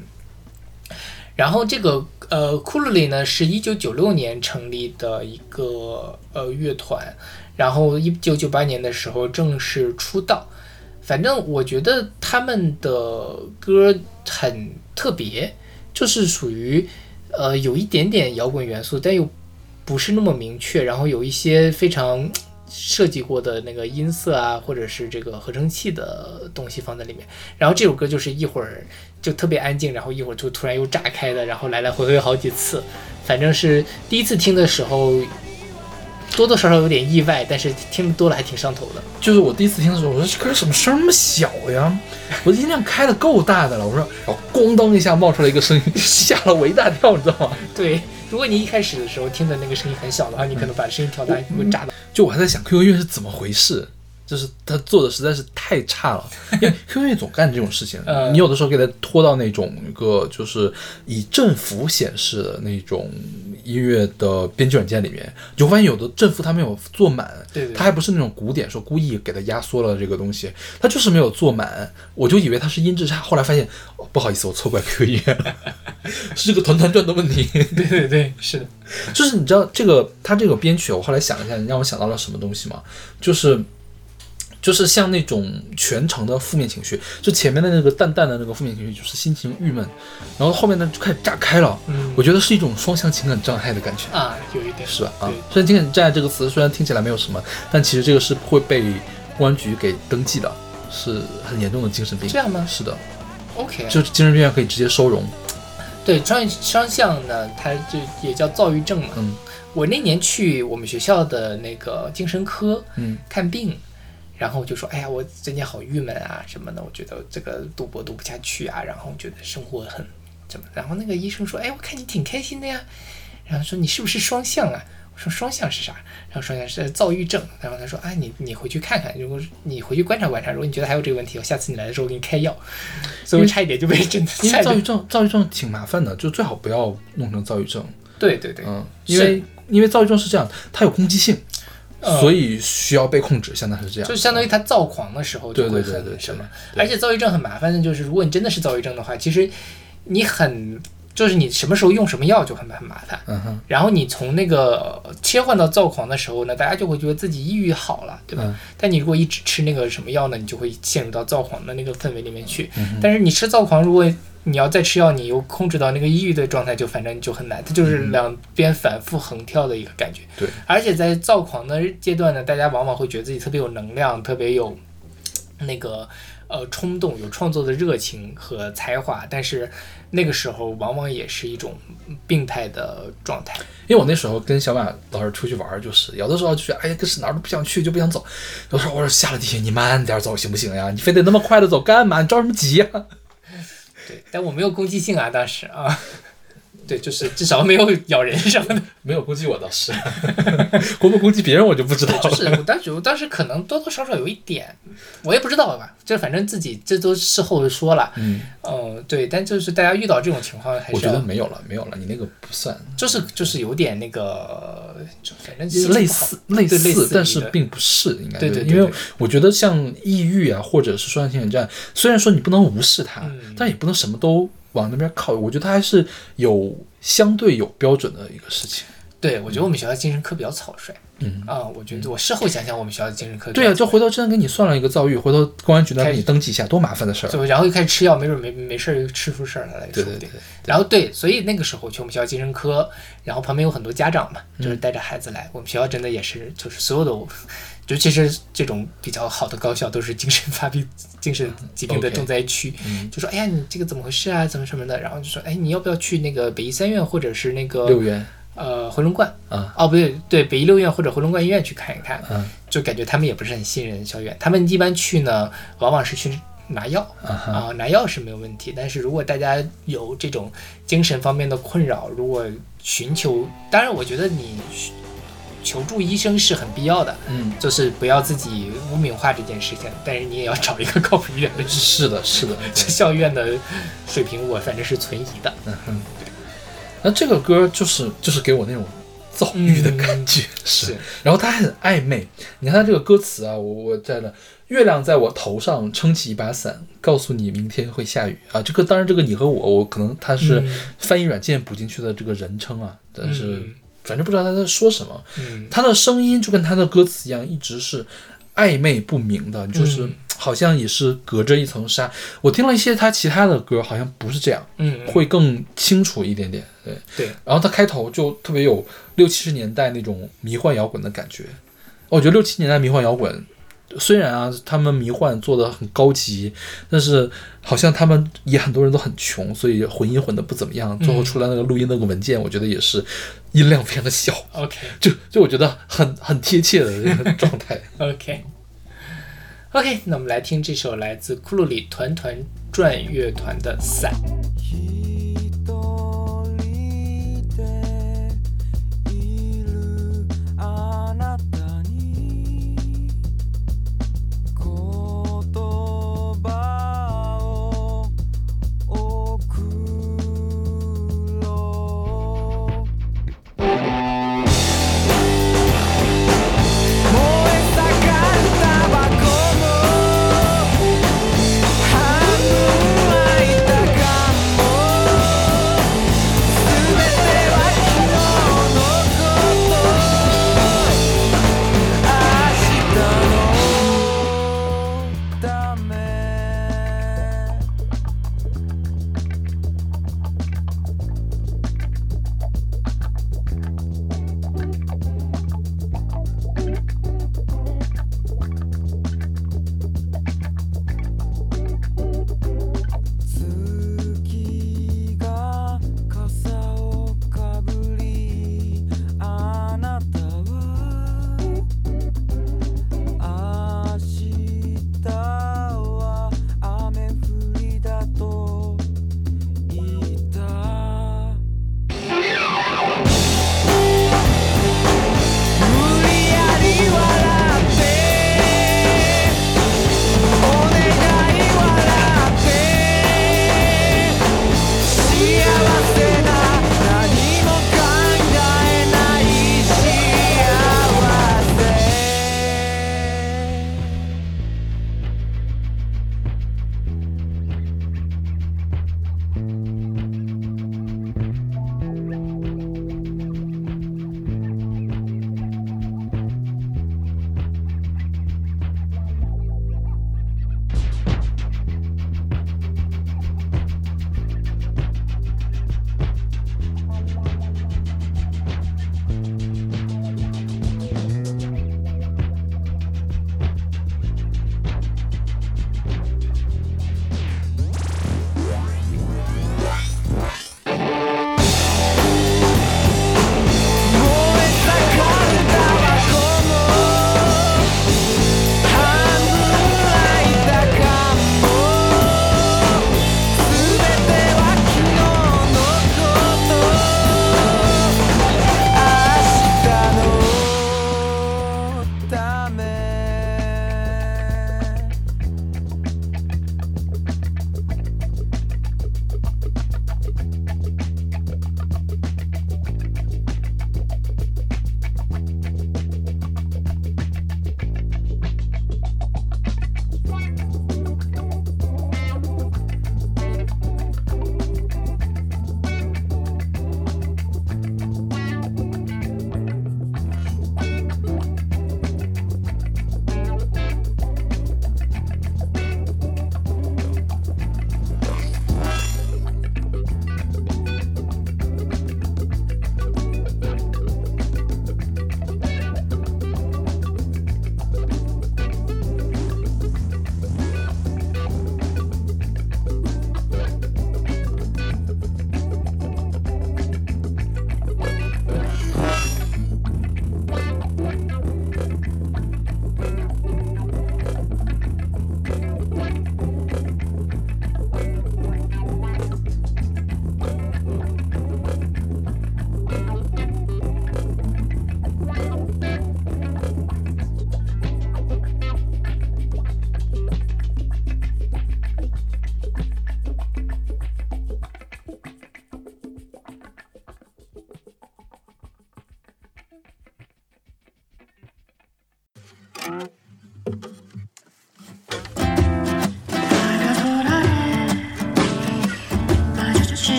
然后这个呃，库洛里呢是一九九六年成立的一个呃乐团，然后一九九八年的时候正式出道。反正我觉得他们的歌很特别，就是属于呃有一点点摇滚元素，但又不是那么明确，然后有一些非常 设计过的那个音色啊，或者是这个合成器的东西放在里面。然后这首歌就是一会儿就特别安静，然后一会儿就突然又炸开的，然后来来回回好几次。反正是第一次听的时候，多多少少有点意外，但是听多了还挺上头的。就是我第一次听的时候，我说这歌怎么声那么小呀？我的音量开的够大的了，我说，然后咣当一下冒出来一个声音，吓了我一大跳，你知道吗？对，如果你一开始的时候听的那个声音很小的话，你可能把声音调大，会炸到。就我还在想 QQ 音乐是怎么回事，就是他做的实在是太差了。因为 QQ 音乐总干这种事情，嗯你有的时候给他拖到那种一个就是以振幅显示的那种音乐的编辑软件里面，你就发现有的振幅它没有做满，对对它还不是那种古典说故意给它压缩了这个东西，它就是没有做满，我就以为它是音质差，后来发现、哦不好意思，我错怪 QQ 音乐了，是这个团团转的问题。对对对，是的，就是你知道这个他这个编曲，我后来想了一下，你让我想到了什么东西吗？就是就是像那种全程的负面情绪，就前面的那个淡淡的那个负面情绪，就是心情郁闷，然后后面呢就开始炸开了。嗯我觉得是一种双向情感障碍的感觉。啊，有一点是吧？啊对，虽然“情感障碍”这个词虽然听起来没有什么，但其实这个是会被公安局给登记的，是很严重的精神病。这样吗是的，OK，就是精神病院可以直接收容。对双双向呢，它就也叫躁郁症嘛。嗯我那年去我们学校的那个精神科嗯看病，然后我就说，哎呀，我最近好郁闷啊什么的，我觉得这个赌博赌不下去啊，然后觉得生活很怎么，然后那个医生说，哎，我看你挺开心的呀，然后说你是不是双向啊？我说双向是啥？然后双向是躁郁症。然后他说，哎，你你回去看看，如果你回去观察观察，如果你觉得还有这个问题，我下次你来的时候我给你开药。所以我差一点就被真的因为 躁郁症，躁郁症挺麻烦的，就最好不要弄成躁郁症。对对对，嗯，因为因为躁郁症是这样，它有攻击性，嗯所以需要被控制，相当是这样。就相当于他躁狂的时候就会对对对对很什么，对而且躁郁症很麻烦的就是，如果你真的是躁郁症的话，其实你很就是你什么时候用什么药就很很麻烦。嗯哼，然后你从那个呃切换到躁狂的时候呢，大家就会觉得自己抑郁好了，对吧？嗯但你如果一直吃那个什么药呢，你就会陷入到躁狂的那个氛围里面去。嗯但是你吃躁狂，如果你要再吃药，你又控制到那个抑郁的状态，就反正就很难，它就是两边反复横跳的一个感觉。对，而且在躁狂的阶段呢，大家往往会觉得自己特别有能量，特别有那个呃冲动，有创作的热情和才华，但是那个时候往往也是一种病态的状态。因为我那时候跟小马老师出去玩儿，就是有的时候就是哎呀，就是哪儿都不想去，就不想走。有时候我说下了地铁你慢点走行不行呀？你非得那么快的走干嘛？你着什么急呀？对，但我没有攻击性啊，当时啊，对，就是至少没有咬人什么的。没有攻击我倒是，攻不攻击别人我就不知道了。就是我当时，我当时可能多多少少有一点，我也不知道吧，就反正自己这都事后说了，嗯，呃，对，但就是大家遇到这种情况，还是我觉得没有了，没有了，你那个不算，就是就是有点那个，就反正心情类似类似类似但是并不是应该对对对因为我觉得像抑郁啊，或者是双向情感障碍，虽然说你不能无视它，嗯但也不能什么都往那边靠。我觉得他还是有相对有标准的一个事情。对，我觉得我们学校精神科比较草率嗯，啊，我觉得我事后想想，我们学校的精神科对啊，就回头真的给你算了一个遭遇，回头公安局那给你登记一下，多麻烦的事儿。就然后又开始吃药，没准没没事儿又吃出事儿来对对对。，然后对，所以那个时候去我们学校精神科，然后旁边有很多家长嘛，嗯就是带着孩子来。我们学校真的也是，就是所有的，尤其是这种比较好的高校，都是精神发病、精神疾病的重灾区。嗯就说，哎呀，你这个怎么回事啊？怎么什么的？然后就说，哎，你要不要去那个北医三院或者是那个六院呃回龙观？啊，哦，不对，对，北医六院或者回龙观医院去看一看。嗯就感觉他们也不是很信任校园，他们一般去呢，往往是去拿药。啊拿药是没有问题，但是如果大家有这种精神方面的困扰，如果寻求，当然我觉得你寻求助医生是很必要的，嗯，就是不要自己污名化这件事情，但是你也要找一个靠谱医院的。是的，是的，这校院的水平我反正是存疑的，嗯哼。那这个歌就是就是给我那种躁郁的感觉，是然后它还很暧昧。你看他这个歌词啊，我我在那，月亮在我头上撑起一把伞，告诉你明天会下雨啊。这个当然，这个你和我，我可能他是嗯翻译软件补进去的这个人称啊，但是嗯反正不知道他在说什么。嗯他的声音就跟他的歌词一样，一直是暧昧不明的，就是嗯好像也是隔着一层纱。我听了一些他其他的歌，好像不是这样，嗯，会更清楚一点点。对。对，然后他开头就特别有六七十年代那种迷幻摇滚的感觉。我觉得六七年代迷幻摇滚，虽然啊他们迷幻做的很高级，但是好像他们也很多人都很穷，所以混音混的不怎么样。最后出来那个录音那个文件，我觉得也是音量非常的小，OK 就就我觉得很很贴切的这个状态。OK OK，那我们来听这首来自库鲁里团团转乐团的《伞》。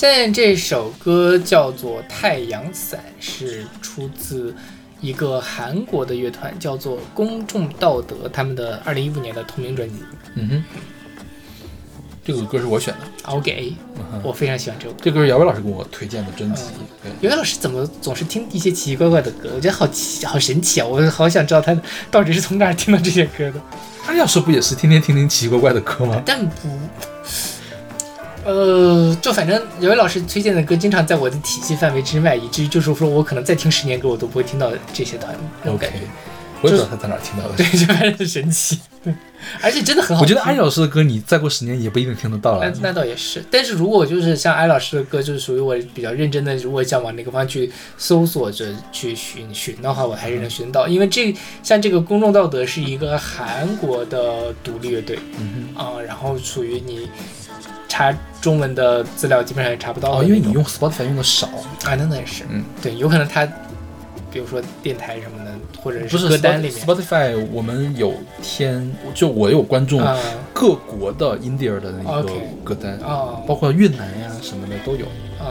现在这首歌叫做《太阳伞》，是出自一个韩国的乐团，叫做公众道德，他们的二零一五年的同名专辑。嗯哼，这个歌是我选的，OK，嗯哼我非常喜欢这首歌。这歌是姚伟老师给我推荐的专辑。对，袁老师怎么总是听一些奇奇怪怪的歌？我觉得好奇，好神奇啊！我好想知道他到底是从哪儿听到这些歌的。他要说不也是天天听听奇奇怪怪的歌吗？但不，呃，就反正有位老师推荐的歌，经常在我的体系范围之外，以至于就是说我可能再听十年歌，我都不会听到这些团那种感觉。我也不知道他在哪儿听到的。对，就反正很神奇，而且真的很好。我觉得艾老师的歌，你再过十年也不一定听得到了。那那倒也是，但是如果就是像艾老师的歌，就是属于我比较认真的，如果想往那个方向去搜索着去寻寻的话，我还是能寻到。因为这像这个公众道德是一个韩国的独立乐队嗯啊、然后属于你查中文的资料基本上也查不到哦，因为你用 Spotify 用的少，啊，那那也是，嗯，对，有可能他比如说电台什么的，或者是歌单里面 Spotify，我们有添，就我有关注啊。各国的 India 的那个歌单，啊包括越南呀什么的都有，嗯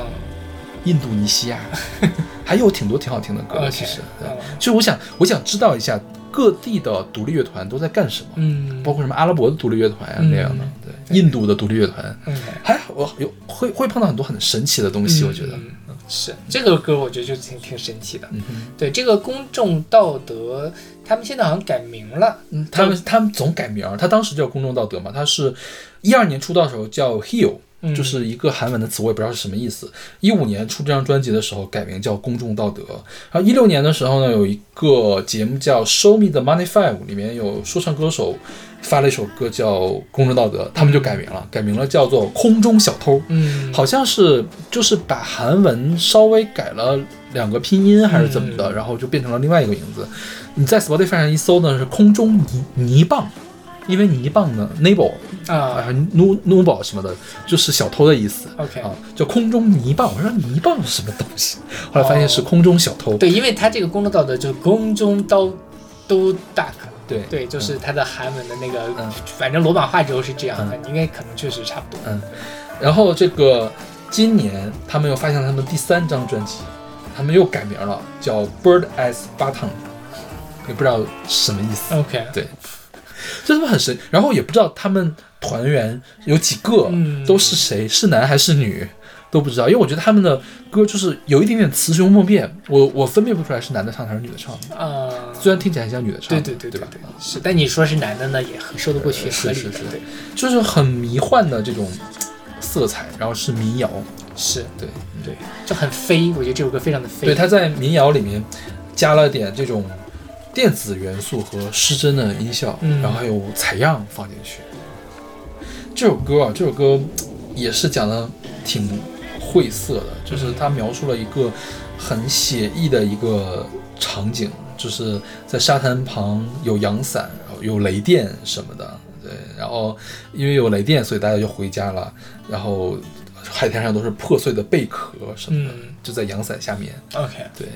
印度尼西亚，还有挺多挺好听的歌。其实，对嗯就我想我想知道一下各地的独立乐团都在干什么，嗯，包括什么阿拉伯的独立乐团呀嗯那样的，对，印度的独立乐团，嗯还我有会会碰到很多很神奇的东西，我觉得，嗯是这个歌，我觉得就挺挺神奇的。嗯。对这个公众道德，他们现在好像改名了。嗯，他们他们总改名儿，他当时叫公众道德嘛，他是一二年出道的时候叫 Heal，嗯就是一个韩文的词，我也不知道是什么意思。一五年出这张专辑的时候改名叫公众道德，然后一六年的时候呢，有一个节目叫 Show Me the Money Five，里面有说唱歌手发了一首歌叫《公众道德》，他们就改名了，改名了叫做空中小偷。嗯，好像是就是把韩文稍微改了两个拼音还是怎么的，嗯然后就变成了另外一个名字。你在 Spotify 上一搜呢是空中泥泥棒，因为泥棒呢 nable 啊啊 nu nubal 什么的，就是小偷的意思。，OK，啊，叫空中泥棒。我说泥棒是什么东西？后来发现是空中小偷。对，因为他这个公众道德就是空中刀都大可。对对，就是它的韩文的那个，嗯。反正罗马化之后是这样的，应该可能确实差不多。嗯，然后这个今年他们又发现了他们第三张专辑，他们又改名了，叫 Bird as Button，也不知道什么意思。OK，对，这他妈很神，然后也不知道他们团员有几个，嗯。都是谁，是男还是女都不知道，因为我觉得他们的歌就是有一点点雌雄莫辨，我我分辨不出来是男的唱还是女的唱的，啊，虽然听起来像女的唱对的，对吧？对对吧，是，但你说是男的呢，也很说得过去，呃合理的，是是是对，就是很迷幻的这种色彩，然后是民谣，是，对对，就很飞，我觉得这首歌非常的飞。对，他在民谣里面加了点这种电子元素和失真的音效，嗯然后还有采样放进去。这首歌啊，这首歌也是讲的挺晦涩的，就是他描述了一个很写意的一个场景，就是在沙滩旁有阳伞，有雷电什么的，对，然后因为有雷电，所以大家就回家了，然后海滩上都是破碎的贝壳什么的，嗯。就在阳伞下面，OK，对，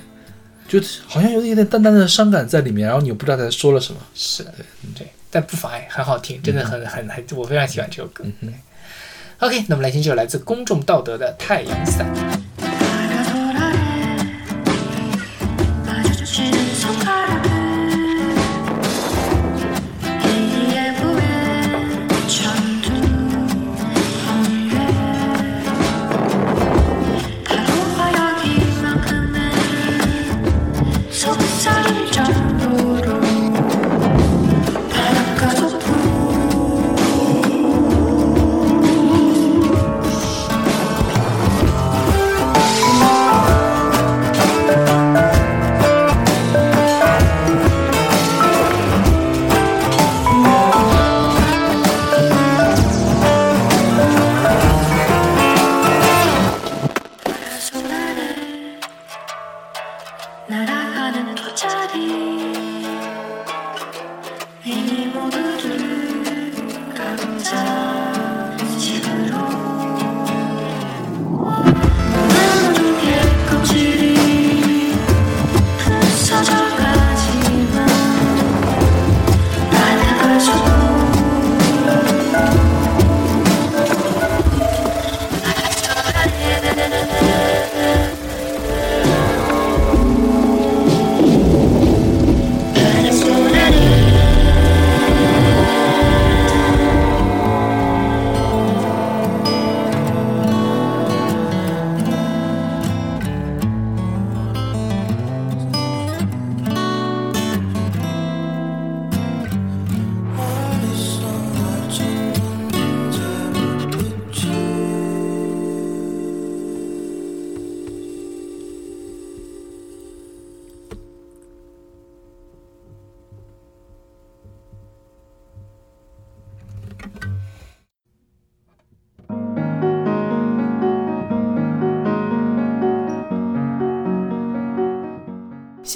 就好像有一点淡淡的伤感在里面，然后你又不知道他在说了什么。是，对，但不妨碍，很好听，真的很很很，我非常喜欢这首歌。嗯哼 OK，那么来听这首来自公众道德的《太阳伞》。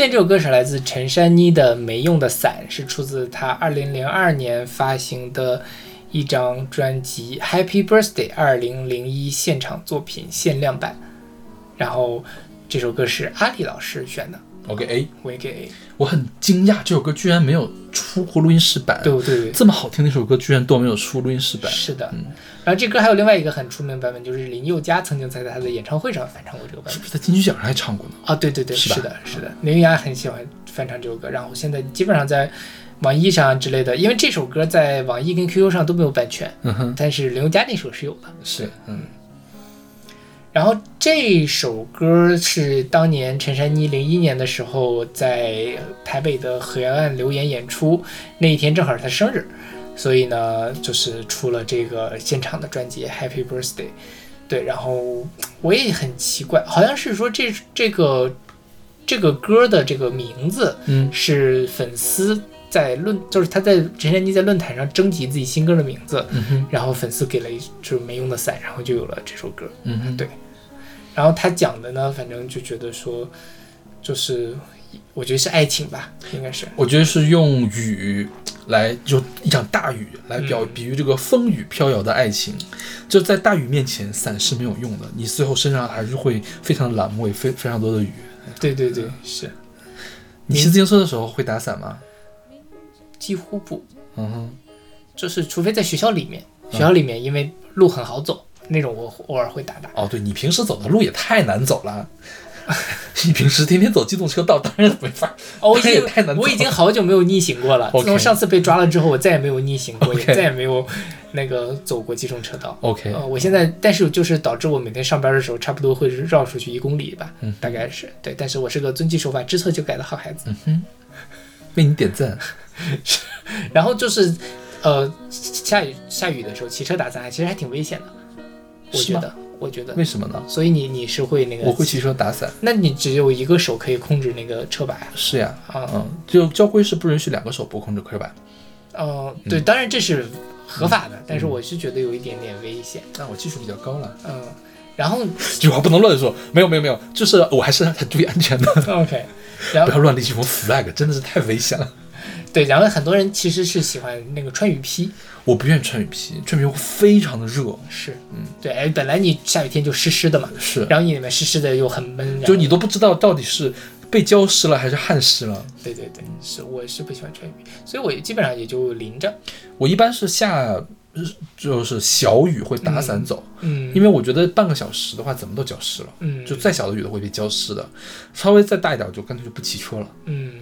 现这首歌是来自陈珊妮的《没用的伞》，是出自她2002年发行的一张专辑《Happy Birthday 2001》现场作品限量版。然后这首歌是阿里老师选的，我给 A，我也给 A。我很惊讶这首歌居然没有出过录音室版，对对对，这么好听的一首歌居然都没有出录音室版。是的。然后这歌还有另外一个很出名的版本，就是林宥嘉曾经在他的演唱会上翻唱过这个版本。是不是在金曲奖上还唱过呢？啊，对对对，是是的，是的，林宥嘉很喜欢翻唱这首歌，然后现在基本上在网易上之类的，因为这首歌在网易跟 QQ 上都没有版权，嗯哼，但是林宥嘉那首是有的。是，嗯，然后这首歌是当年陈珊妮零一年的时候在台北的河岸留言演出，那一天正好是她生日，所以呢就是出了这个现场的专辑《Happy Birthday》。对，然后我也很奇怪，好像是说这这个这个歌的这个名字嗯是粉丝在论，就是他在陈珊妮在论坛上征集自己新歌的名字，嗯，然后粉丝给了一就是没用的伞，然后就有了这首歌。嗯哼，对然后他讲的呢，反正就觉得说，就是我觉得是爱情吧，应该是。我觉得是用雨来，就一场大雨来表嗯比喻这个风雨飘摇的爱情。就在大雨面前，伞是没有用的，你最后身上还是会非常蓝会，非非常多的雨。对对对，是你骑自行车的时候会打伞吗？几乎不，嗯哼，就是除非在学校里面，学校里面因为路很好走，那种我偶尔会打打。哦，对你平时走的路也太难走了。你平时天天走机动车道，当然没法。哦，我也经太难走我已经好久没有逆行过了。自从上次被抓了之后，我再也没有逆行过，也再也没有那个走过机动车道。OK，呃，我现在，但是就是导致我每天上班的时候，差不多会绕出去一公里吧，嗯大概是对。但是我是个遵纪守法、知错就改的好孩子。嗯哼，为你点赞。然后就是，呃，下雨下雨的时候骑车打伞，其实还挺危险的，我觉得，我觉得。为什么呢？所以你你是会那个？我会骑车打伞。那你只有一个手可以控制那个车把呀？是呀，啊，嗯，就交规是不允许两个手不控制车把。哦、对，当然这是合法的，但是我是觉得有一点点危险。那我技术比较高了。嗯，然后这 句话不能乱说。没有没有没有，就是我还是很注意安全的，OK，然后不要乱立这种 flag，真的是太危险了。对，然后很多人其实是喜欢那个穿雨披，我不愿意穿雨披，穿雨披会非常的热。是，嗯，对，哎，本来你下雨天就湿湿的嘛，是，然后你里面湿湿的又很闷，就你都不知道到底是被浇湿了还是汗湿了。对对对，是我是不喜欢穿雨披，所以我基本上也就淋着，我一般是下就是小雨会打伞走，嗯，因为我觉得半个小时的话怎么都浇湿了，嗯，就再小的雨都会被浇湿的。稍微再大一点，我就干脆就不骑车了，嗯，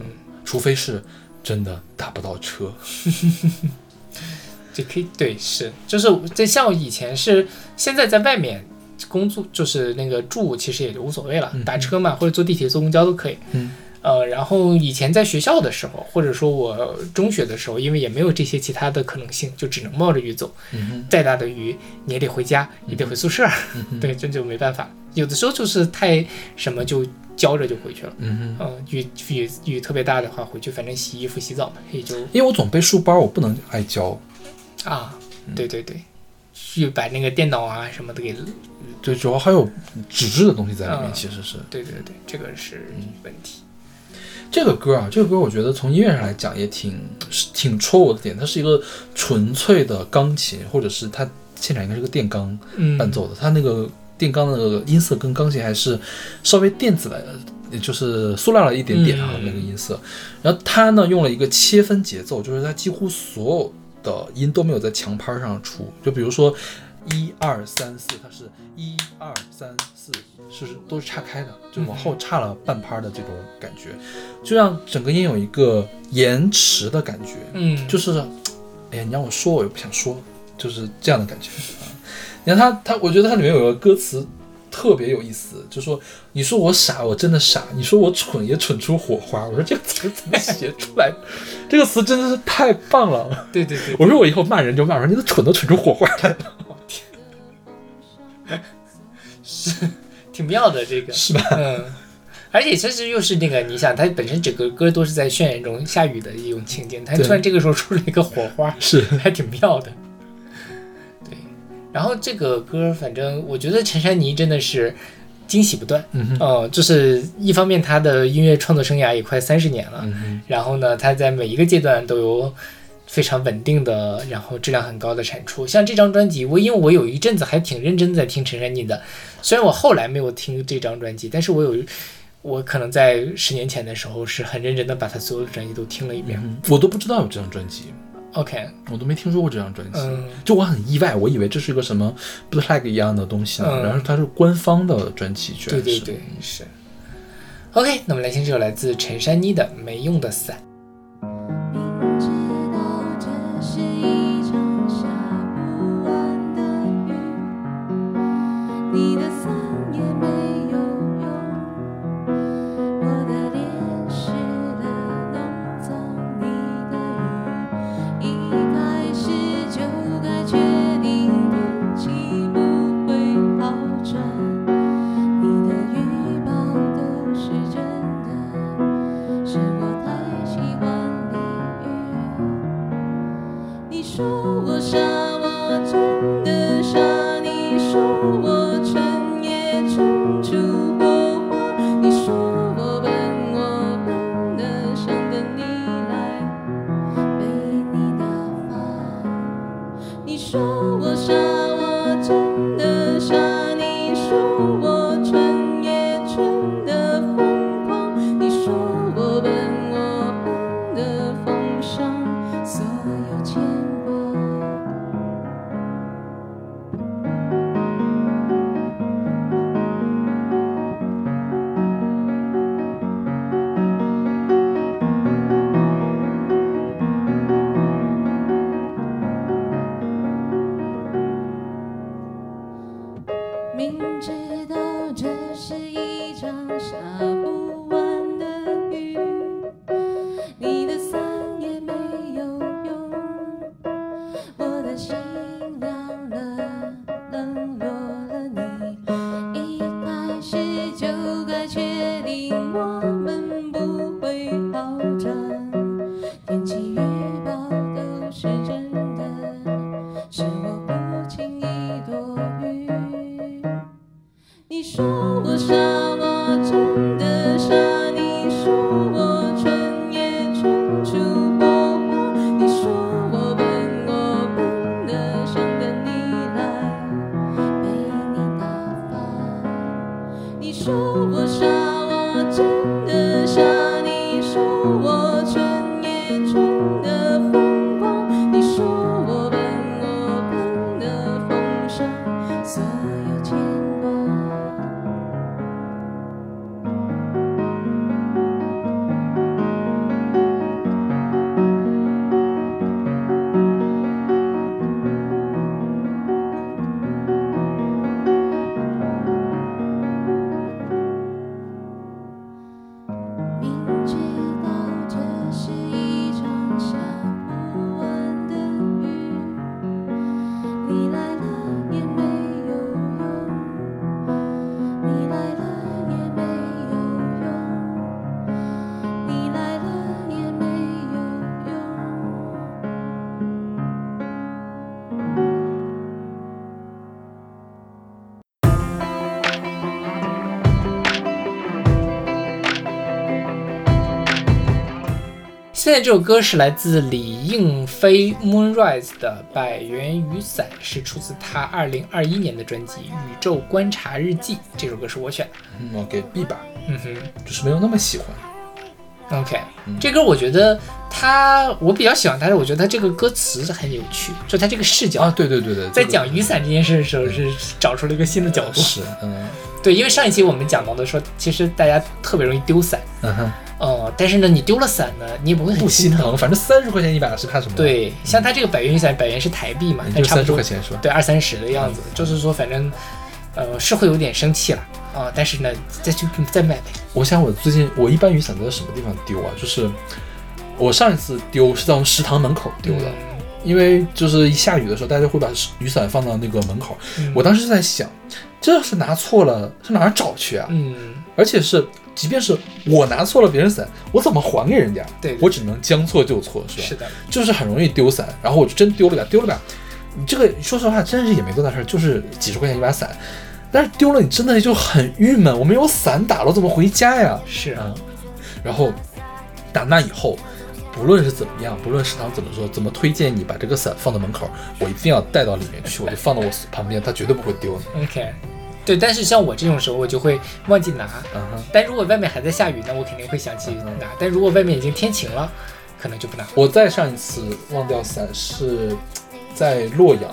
除非是真的打不到车。这可以对是，就是这像我以前是现在在外面工作，就是那个住其实也就无所谓了，嗯。打车嘛或者坐地铁坐公交都可以，嗯呃，然后以前在学校的时候，或者说我中学的时候，因为也没有这些其他的可能性，就只能冒着雨走。嗯哼，再大的雨你也得回家，也得回宿舍，对，这就没办法。有的时候就是太什么就浇着就回去了。嗯哼，嗯，雨雨雨特别大的话，回去反正洗衣服、洗澡嘛，也就因为我总背书包，我不能挨浇。啊，对对对，去把那个电脑啊什么的给，对，主要还有纸质的东西在里面，嗯其实是对对对，这个是问题。这个歌啊，这个歌我觉得从音乐上来讲也挺是挺戳我的点，它是一个纯粹的钢琴，或者是它现场应该是个电钢嗯，伴奏的，它那个电钢的那个音色跟钢琴还是稍微电子了，也就是塑料了一点点啊、嗯。那个音色。然后它呢用了一个切分节奏，就是它几乎所有的音都没有在强拍上出，就比如说一二三四，它是一二三四，是都是岔开的，就往后岔了半拍的这种感觉，就让整个音有一个延迟的感觉。嗯，就是，哎呀，你让我说我又不想说，就是这样的感觉啊。你看他他，我觉得它里面有个歌词特别有意思，就说你说我傻，我真的傻；你说我蠢，也蠢出火花。我说这个词怎么写出来？这个词真的是太棒了。对对对，我说我以后骂人就骂人，你的蠢都蠢出火花来了，挺妙的这个，是吧？嗯。而且其实又是那个，你想，它本身整个歌都是在渲染一种下雨的一种情景，它突然这个时候出了一个火花，是，还挺妙的。对，然后这个歌，反正我觉得陈珊妮真的是，惊喜不断。嗯就是一方面他的音乐创作生涯也快三十年了，嗯，然后呢，他在每一个阶段都有非常稳定的，然后质量很高的产出。像这张专辑，我因为我有一阵子还挺认真在听陈珊妮的，虽然我后来没有听这张专辑，但是我有。我可能在十年前的时候是很认真的把他所有的专辑都听了一遍。嗯我都不知道有这张专辑，OK，我都没听说过这张专辑。嗯，就我很意外，我以为这是一个什么 bootleg 一样的东西呢，嗯然后它是官方的专辑，居然是。对对对，是。OK，那么来听这首来自陈珊妮的《没用的伞》。现在这首歌是来自李应飞 Moonrise 的《百元雨伞》，是出自他二零二一年的专辑《宇宙观察日记》。这首歌是我选的。嗯，我给 B 吧，嗯哼。就是没有那么喜欢。OK，、嗯这歌我觉得它我比较喜欢但，是我觉得它这个歌词很有趣，就它这个视角，啊，对对对对，在讲雨伞这件事的时候是找出了一个新的角度。是，嗯对，因为上一期我们讲到的说，其实大家特别容易丢伞，嗯哼，呃，但是呢，你丢了伞呢，你也不会很不心疼。反正三十块钱一把是怕什么？，对，像它这个百元雨伞，百元是台币嘛，也就三十块钱是吧？对二三十的样子，就是说反正呃是会有点生气了啊、但是呢再去再买呗。我想我最近我一般雨伞都在什么地方丢啊？就是我上一次丢是在我们食堂门口丢的，嗯因为就是一下雨的时候，大家会把雨伞放到那个门口。嗯我当时就在想，这要是拿错了，上哪儿找去啊？嗯，而且是，即便是我拿错了别人伞，我怎么还给人家？对对我只能将错就错，是吧？是的，就是很容易丢伞，然后我就真丢了把，丢了把。你这个说实话，真是也没多大事儿，就是几十块钱一把伞。但是丢了你真的就很郁闷，我没有伞打了，怎么回家呀？是啊，嗯，然后打那以后，不论是怎么样，不论食堂怎么说，怎么推荐你把这个伞放到门口，我一定要带到里面去，我就放到我旁边，它绝对不会丢的。OK，对，但是像我这种时候，我就会忘记拿。嗯哼，但如果外面还在下雨，那我肯定会想起嗯拿。但如果外面已经天晴了，可能就不拿。我再上一次忘掉伞是在洛阳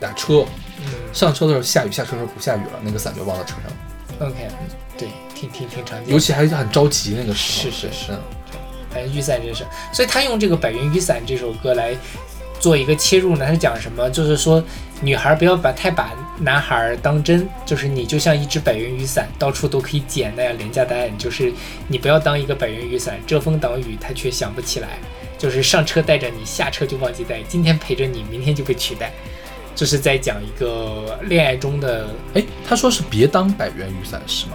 打车，嗯上车的时候下雨，下车的时候不下雨了，那个伞就忘到车上，，OK，对，挺挺挺常见尤。其还是很着急那个时候。是是是嗯反正雨伞这事，所以他用这个《百元雨伞》这首歌来做一个切入呢，他是讲什么？就是说女孩不要把太把男孩当真，就是你就像一只百元雨伞，到处都可以捡那样廉价的爱，就是你不要当一个百元雨伞，遮风挡雨，他却想不起来。就是上车带着你，下车就忘记带，今天陪着你，明天就被取代。就是在讲一个恋爱中的哎，他说是别当百元雨伞是吗？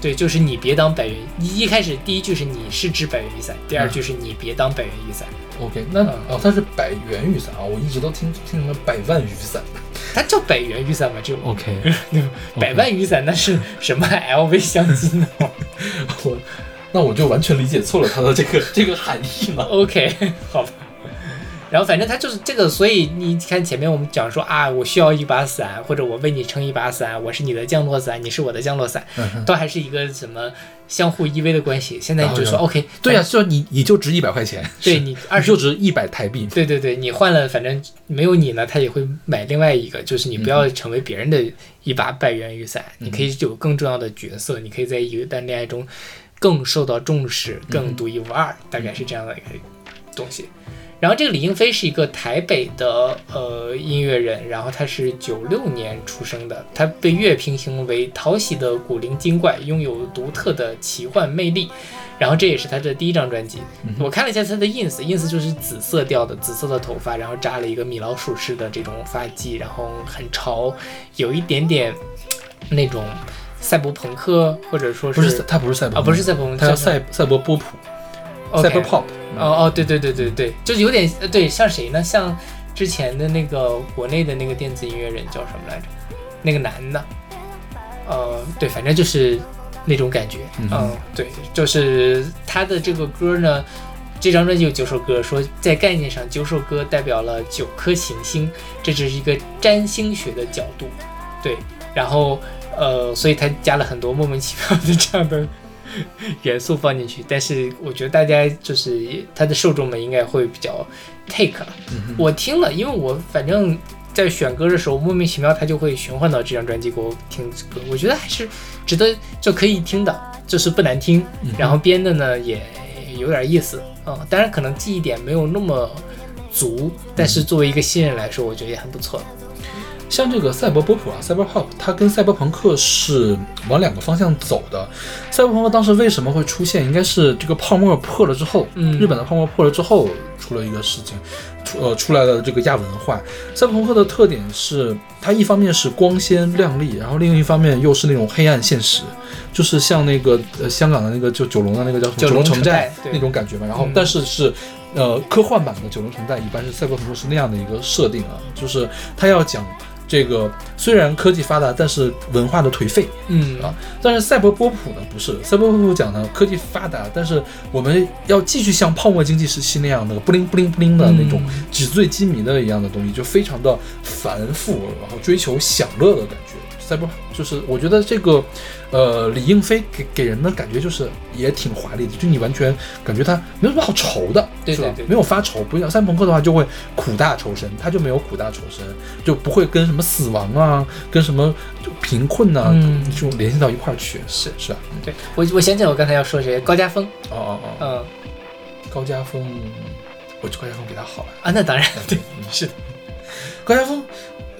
对，就是你别当百元。一一开始第一句是你是只百元雨伞，第二句是你别当百元雨伞。OK，那嗯哦，它是百元雨伞啊，我一直都听听成了百万雨伞。它叫百元雨伞吗？这种 OK，百万雨伞那是什么 LV 相机呢 我那我就完全理解错了它的这个这个含义了。？OK，好吧。然后反正它就是这个，所以你看前面我们讲说啊，我需要一把伞，或者我为你撑一把伞，我是你的降落伞，你是我的降落伞，嗯都还是一个什么相互依偎的关系。现在你就说 OK，对呀、就你你就值一百块钱，对你二十就值一百台币。对对对，你换了，反正没有你呢，他也会买另外一个，就是你不要成为别人的一把百元雨伞，你可以有更重要的角色，你可以在一段恋爱中更受到重视，更独一无二，大概是这样的一个东西。然后这个李英飞是一个台北的呃音乐人，然后他是九六年出生的，他被乐评形为讨喜的古灵精怪，拥有独特的奇幻魅力。然后这也是他的第一张专辑。我看了一下他的 ins，ins 就是紫色调的，紫色的头发，然后扎了一个米老鼠式的这种发髻，然后很潮，有一点点那种赛博朋克，或者说不是，他不是赛博啊，不是赛博朋克，他叫赛赛博波普赛博 pop。哦哦，对对对对对，就是有点呃对，像谁呢？像之前的那个国内的那个电子音乐人叫什么来着？那个男的，呃，对，反正就是那种感觉，嗯嗯，对，就是他的这个歌呢，这张专辑有九首歌，说在概念上九首歌代表了九颗行星，这只是一个占星学的角度，对，然后呃，所以他加了很多莫名其妙的这样的 元素放进去，但是我觉得大家就是他的受众们应该会比较 take 了。我听了，因为我反正在选歌的时候莫名其妙他就会循环到这张专辑给我听歌，我觉得还是值得就可以听的，就是不难听，然后编的呢也有点意思，嗯，当然可能记忆点没有那么足，但是作为一个新人来说，我觉得也很不错。像这个赛博波普啊，赛博 pop，它跟赛博朋克是往两个方向走的。赛博朋克当时为什么会出现？应该是这个泡沫破了之后，嗯日本的泡沫破了之后出了一个事情，出呃出来了这个亚文化。赛博朋克的特点是，它一方面是光鲜亮丽，然后另一方面又是那种黑暗现实，就是像那个呃香港的那个就九龙的那个叫什么九龙龙城寨那种感觉嘛。然后嗯但是是。呃，科幻版的九龙城寨一般是赛博朋克是那样的一个设定啊，就是它要讲这个虽然科技发达，但是文化的颓废嗯啊。但是赛博波普呢不是，赛博波普讲呢科技发达，但是我们要继续像泡沫经济时期那样的不灵不灵不灵的那种嗯纸醉金迷的一样的东西，就非常的繁复，然后追求享乐的感觉。赛博就是我觉得这个，呃，李应飞给给人的感觉就是也挺华丽的，就你完全感觉他没有什么好愁的，对吧没有发愁。不像三朋克的话，就会苦大仇深，他就没有苦大仇深，就不会跟什么死亡啊，跟什么就贫困呐、嗯就联系到一块儿去。是是啊，对我我想起来我刚才要说谁，高家峰，哦哦哦，嗯高家峰，我觉得高家峰比他好啊。啊，那当然对，是的，高家峰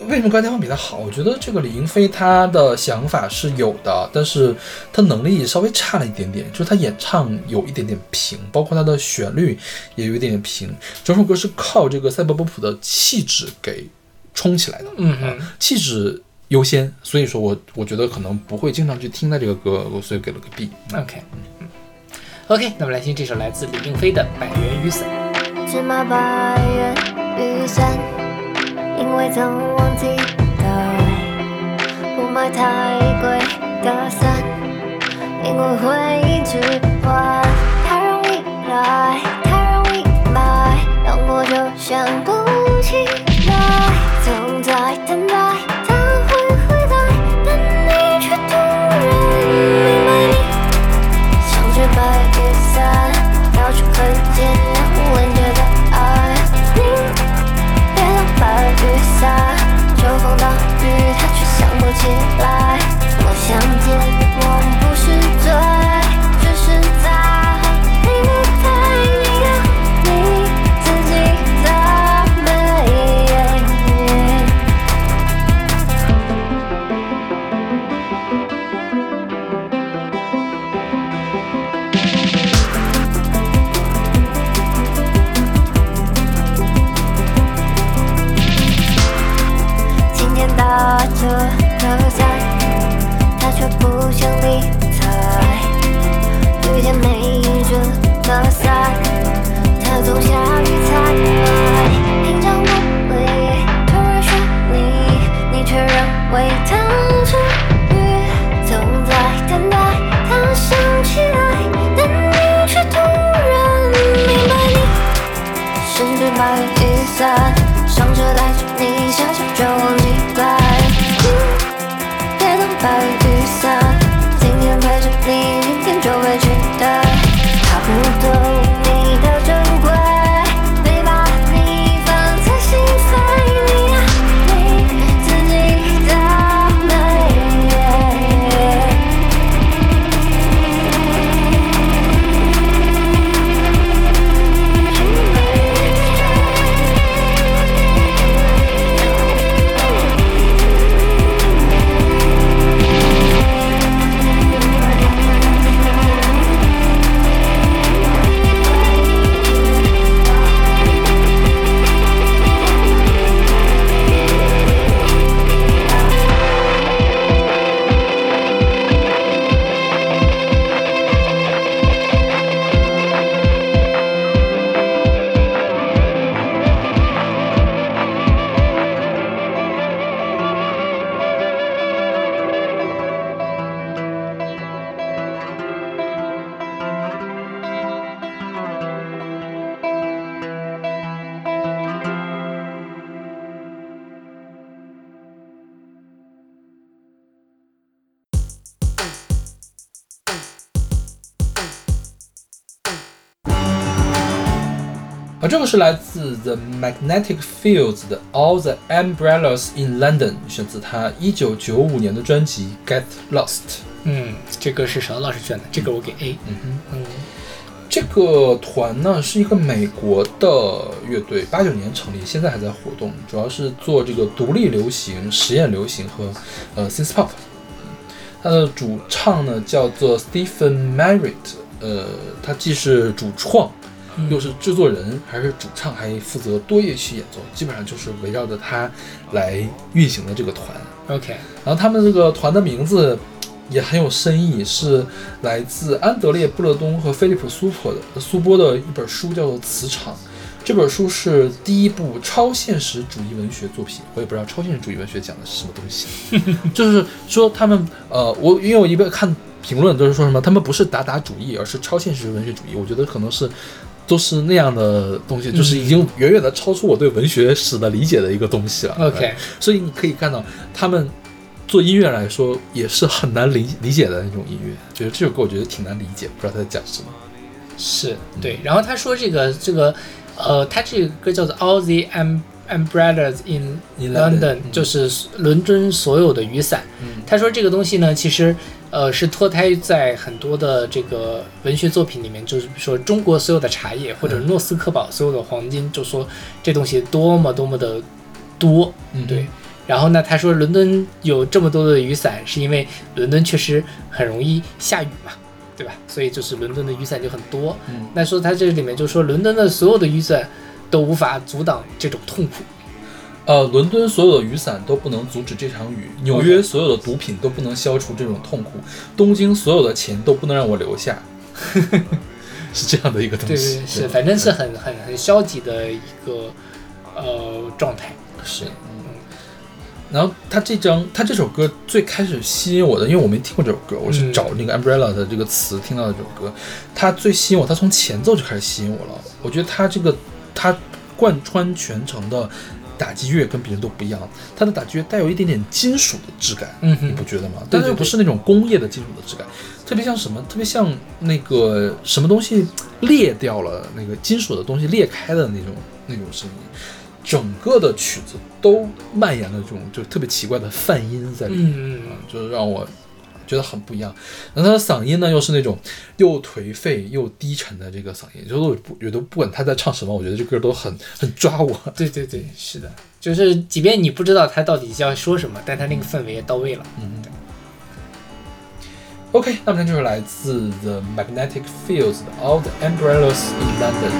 为什么高家峰比他好？我觉得这个李英飞他的想法是有的，但是他能力稍微差了一点点，就是他演唱有一点点平，包括他的旋律也有一点点平。整首歌是靠这个赛博波普的气质给冲起来的，嗯哼。气质优先，所以说我我觉得可能不会经常去听他这个歌，我所以给了个 B。OK，嗯，OK，那么来听这首来自李英飞的《百元雨伞》。芝麻百元雨伞，因为曾忘记带，不买太贵的伞，因为会一直还。太容易来，太容易买，让我就想不来自 The Magnetic Fields 的 All the Umbrellas in London，选自他一九九五年的专辑《Get Lost》。嗯，这个是邵老师选的，这个我给 A。嗯哼，嗯这个团呢是一个美国的乐队，八九年成立，现在还在活动，主要是做这个独立流行、实验流行和呃 synth pop。它的主唱呢叫做 Stephen Merritt，呃，他既是主创，又是制作人，还是主唱，还负责多乐器演奏，基本上就是围绕着他来运行的这个团。OK，然后他们这个团的名字也很有深意，是来自安德烈·布勒东和菲利普·苏珀的苏波的一本书，叫做《磁场》。这本书是第一部超现实主义文学作品，我也不知道超现实主义文学讲的是什么东西，就是说他们呃，我因为我一边看评论都是说什么他们不是达达主义，而是超现实文学主义，我觉得可能是都是那样的东西，就是已经远远的超出我对文学史的理解的一个东西了。OK，所以你可以看到，他们做音乐来说也是很难理理解的那种音乐。觉得这首歌，我觉得挺难理解，不知道他在讲什么。是对。然后他说这个这个，呃，他这个歌叫做《All the Am Umbrellas in In London》，嗯就是伦敦所有的雨伞。嗯他说这个东西呢，其实呃是脱胎在很多的这个文学作品里面，就是说中国所有的茶叶，或者嗯诺斯克堡所有的黄金，就说这东西多么多么的多。嗯，对。然后呢，他说伦敦有这么多的雨伞，是因为伦敦确实很容易下雨嘛，对吧？所以就是伦敦的雨伞就很多。嗯那说他这里面就说伦敦的所有的雨伞都无法阻挡这种痛苦。呃，伦敦所有的雨伞都不能阻止这场雨，纽约所有的毒品都不能消除这种痛苦，东京所有的钱都不能让我留下，是这样的一个东对西。对是，反正是很很很消极的一个呃状态。是，嗯然后他这张他这首歌最开始吸引我的，因为我没听过这首歌，我是嗯找那个 umbrella 的这个词听到的这首歌。它最吸引我，他从前奏就开始吸引我了。我觉得他这个它贯穿全程的打击乐跟别人都不一样，它的打击乐带有一点点金属的质感。嗯哼，你不觉得吗？但是不是那种工业的金属的质感，特别像什么？特别像那个什么东西裂掉了，那个金属的东西裂开的那种那种声音。整个的曲子都蔓延了这种就特别奇怪的泛音在里面，嗯嗯就是让我觉得很不一样。然后他的嗓音呢，又是那种又颓废又低沉的这个嗓音，就是我不觉得不管他在唱什么，我觉得这歌都很很抓我。嗯，对对对，是的，就是即便你不知道他到底要说什么，但他那个氛围也到位了。嗯 OK，那么这就是来自 The Magnetic Fields 的 All the Umbrellas in London。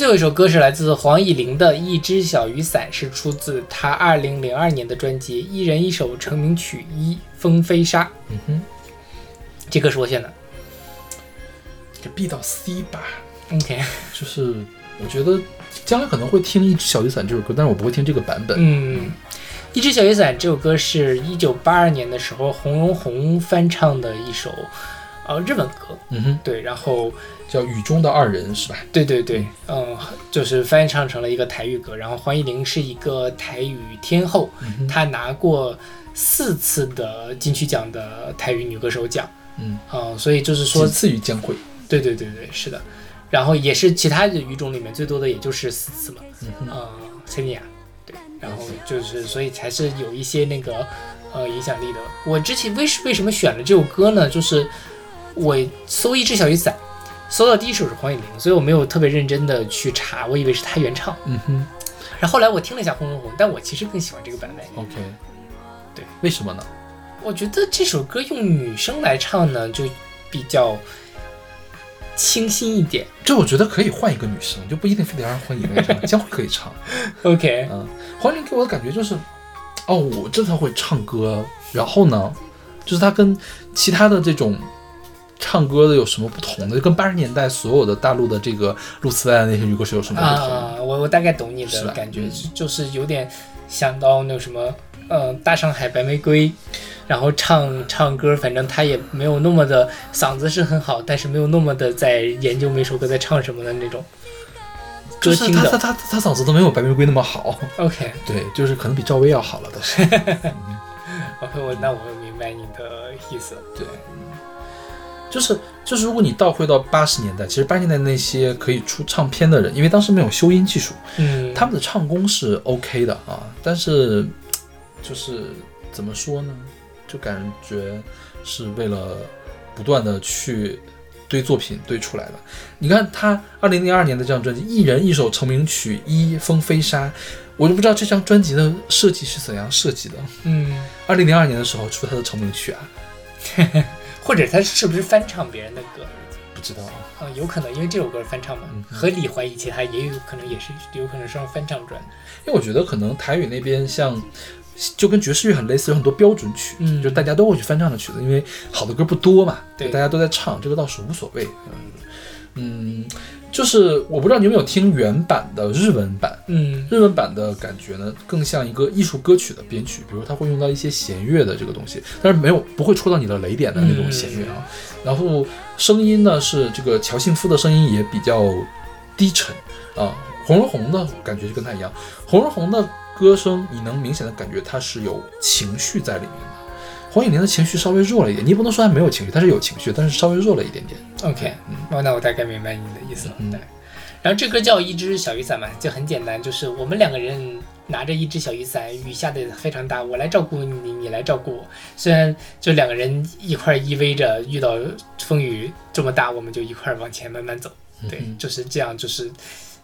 最后一首歌是来自黄义玲的《一只小雨伞》，是出自她2002年的专辑《一人一首成名曲一风飞沙》。嗯哼，这歌是我选的。这 B 到 C 吧，OK，就是我觉得将来可能会听《一只小雨伞》这首歌，但是我不会听这个版本。嗯，《一只小雨伞》这首歌是一九八二年的时候洪荣宏翻唱的一首呃日文歌。嗯哼，对，然后叫《雨中的二人》是吧？对对对，嗯，就是翻唱成了一个台语歌。然后黄义玲是一个台语天后，她拿过四次的金曲奖的台语女歌手奖。嗯，嗯，所以就是说仅，次于江蕙。对对对对，是的。然后也是其他的语种里面最多的，也就是四次嘛。嗯哼，呃，塞尼亚，对，然后就是所以才是有一些那个呃影响力的。我之前为为什么选了这首歌呢？就是我搜一只小雨伞，搜到第一首是黄以玲，所以我没有特别认真的去查，我以为是她原唱。嗯哼然后后来我听了一下《红红红》，但我其实更喜欢这个版本。，OK，对，为什么呢？我觉得这首歌用女生来唱呢，就比较清新一点。就我觉得可以换一个女生，就不一定非得让黄以玲来唱，江蕙可以唱。OK，嗯，黄以玲给我的感觉就是，哦，我知道她会唱歌，然后呢，就是她跟其他的这种唱歌的有什么不同的？就跟八十年代所有的大陆的这个录磁带的那些女歌手有什么不同？啊，我我大概懂你的感觉，嗯就就是有点想到那什么，呃，大上海白玫瑰，然后唱唱歌，反正他也没有那么的嗓子是很好，但是没有那么的在研究每首歌在唱什么的那种歌就是她她厅的。她她嗓子都没有白玫瑰那么好，OK 对，就是可能比赵薇要好了都是。OK，我那我明白你的意思。对，就是就是，如果你倒回到八十年代，其实八十年代那些可以出唱片的人，因为当时没有修音技术，嗯，他们的唱功是 OK 的啊，但是就是怎么说呢，就感觉是为了不断的去堆作品堆出来的。你看他二零零二年的这张专辑《一人一首成名曲》《一风飞沙》，我就不知道这张专辑的设计是怎样设计的。嗯，二零零二年的时候出他的成名曲啊，或者他是不是翻唱别人的歌？不知道啊。啊，有可能，因为这首歌是翻唱嘛，嗯合理怀疑其他也有可能也是有可能是让翻唱专。因为我觉得可能台语那边像，就跟爵士乐很类似，有很多标准曲，嗯就大家都会去翻唱的曲子，因为好的歌不多嘛，对大家都在唱，这个倒是无所谓。嗯，就是我不知道你有没有听原版的日文版，嗯日文版的感觉呢，更像一个艺术歌曲的编曲，比如它会用到一些弦乐的这个东西，但是没有不会戳到你的雷点的那种弦乐啊。然后声音呢是这个乔幸夫的声音也比较低沉啊，红人红的感觉就跟他一样，红人红的歌声你能明显的感觉它是有情绪在里面的。黄以玲的情绪稍微弱了一点，你不能说她没有情绪，她是有情绪，但是稍微弱了一点点。，OK，哦，那我大概明白你的意思了。嗯对，然后这歌叫《一只小雨伞》嘛，就很简单，就是我们两个人拿着一只小雨伞，雨下的非常大，我来照顾你，你来照顾我。虽然就两个人一块儿依偎着，遇到风雨这么大，我们就一块儿往前慢慢走。对，嗯就是这样，就是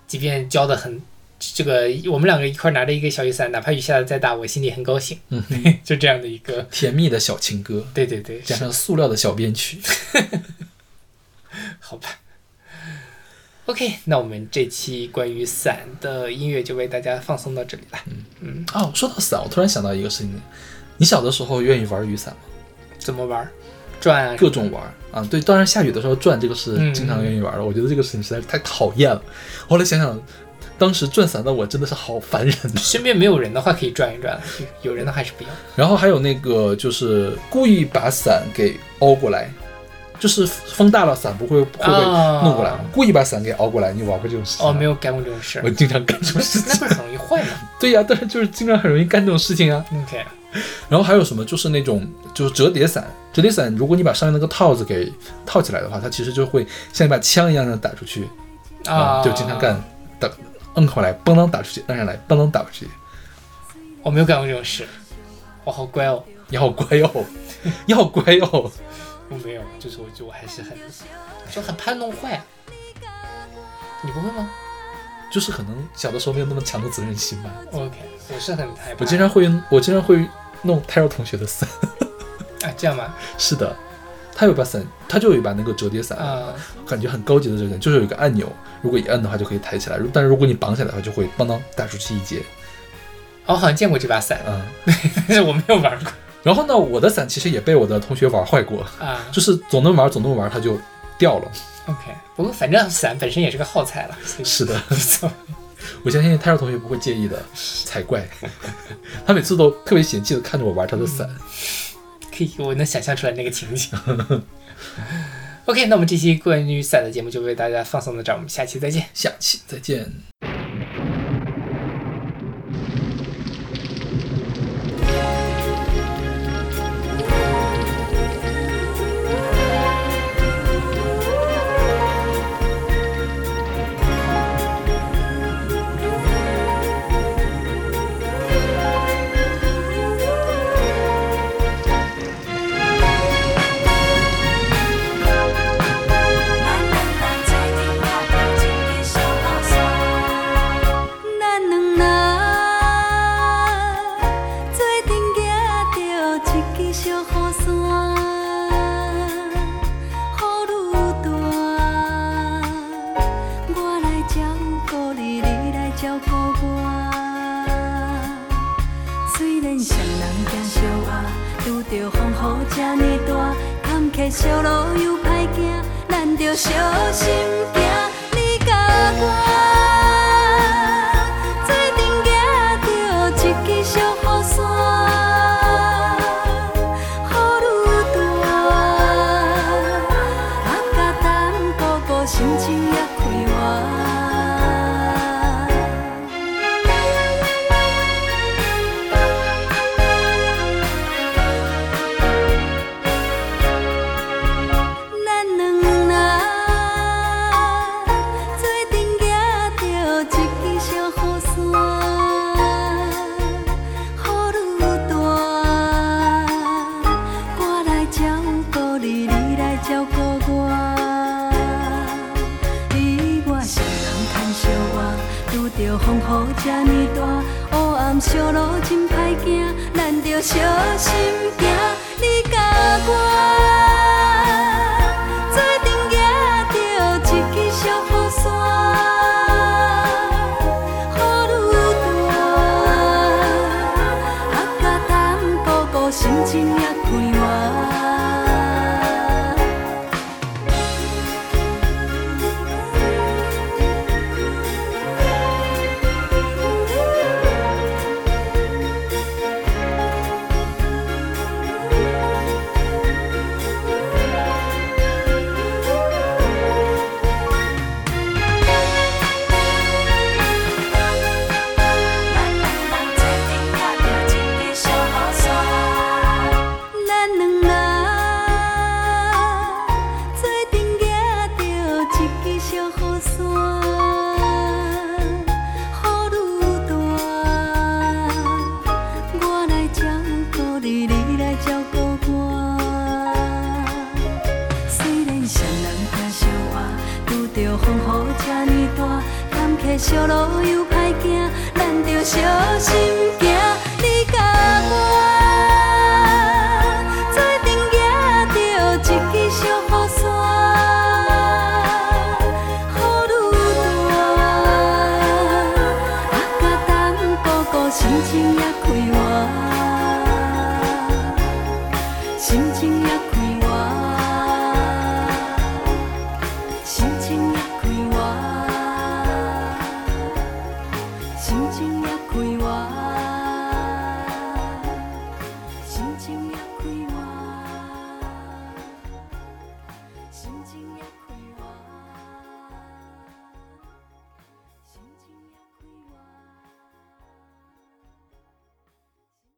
即便浇的很。这个我们两个一块拿着一个小雨伞，哪怕雨下的再大，我心里很高兴。嗯，就这样的一个，甜蜜的小情歌，对对对，加上塑料的小编曲。好吧。OK，那我们这期关于伞的音乐就为大家放送到这里了。哦，说到伞，我突然想到一个事情，你小的时候愿意玩雨伞吗？怎么玩？转啊？各种玩啊，对，当然下雨的时候转这个是嗯经常愿意玩的。我觉得这个事情实在是太讨厌了。后来想想，当时转伞的我真的是好烦人。身边没有人的话可以转一转，有有人的话还是不要。然后还有那个就是故意把伞给凹过来，就是风大了伞不会会被啊弄过来吗？故意把伞给凹过来，你玩过这种事情吗？哦，没有干过这种事我，经常干这种事情。那不是很容易坏吗 对呀、但是就是经常很容易干这种事情啊。？OK，然后还有什么，就是那种就是折叠伞，折叠伞，如果你把上面那个套子给套起来的话，它其实就会像一把枪一样的打出去啊，就经常干，打摁回来，嘣当打出去，摁上来，嘣当打出去。我没有干过这种事，我好乖哦，你好乖哦，你好乖哦。我没有，就是我就我还是很就很怕弄坏。你不会吗就是可能小的时候没有那么强的责任心吧。？OK，我是很害怕。我经常会，我经常会弄泰尔同学的伞。啊，这样吗？是的，他有把伞，他就有一把那个折叠伞，啊，感觉很高级的折叠伞，就是有一个按钮，如果一按的话就可以抬起来，但是如果你绑起来的话，就会邦当打出去一截。我好像见过这把伞，嗯，但 是我没有玩过然后呢，我的伞其实也被我的同学玩坏过，啊。就是总能玩，总能玩，它就掉了。OK，不过反正伞本身也是个耗材了，是的。我相信泰尔同学不会介意的，才怪。他每次都特别嫌弃的看着我玩他的伞。我能想象出来那个情景。OK，那我们这期关于伞的节目就为大家放送到这儿，我们下期再见。下期再见。着风雨这呢大坎坷小路又歹行咱着小心行。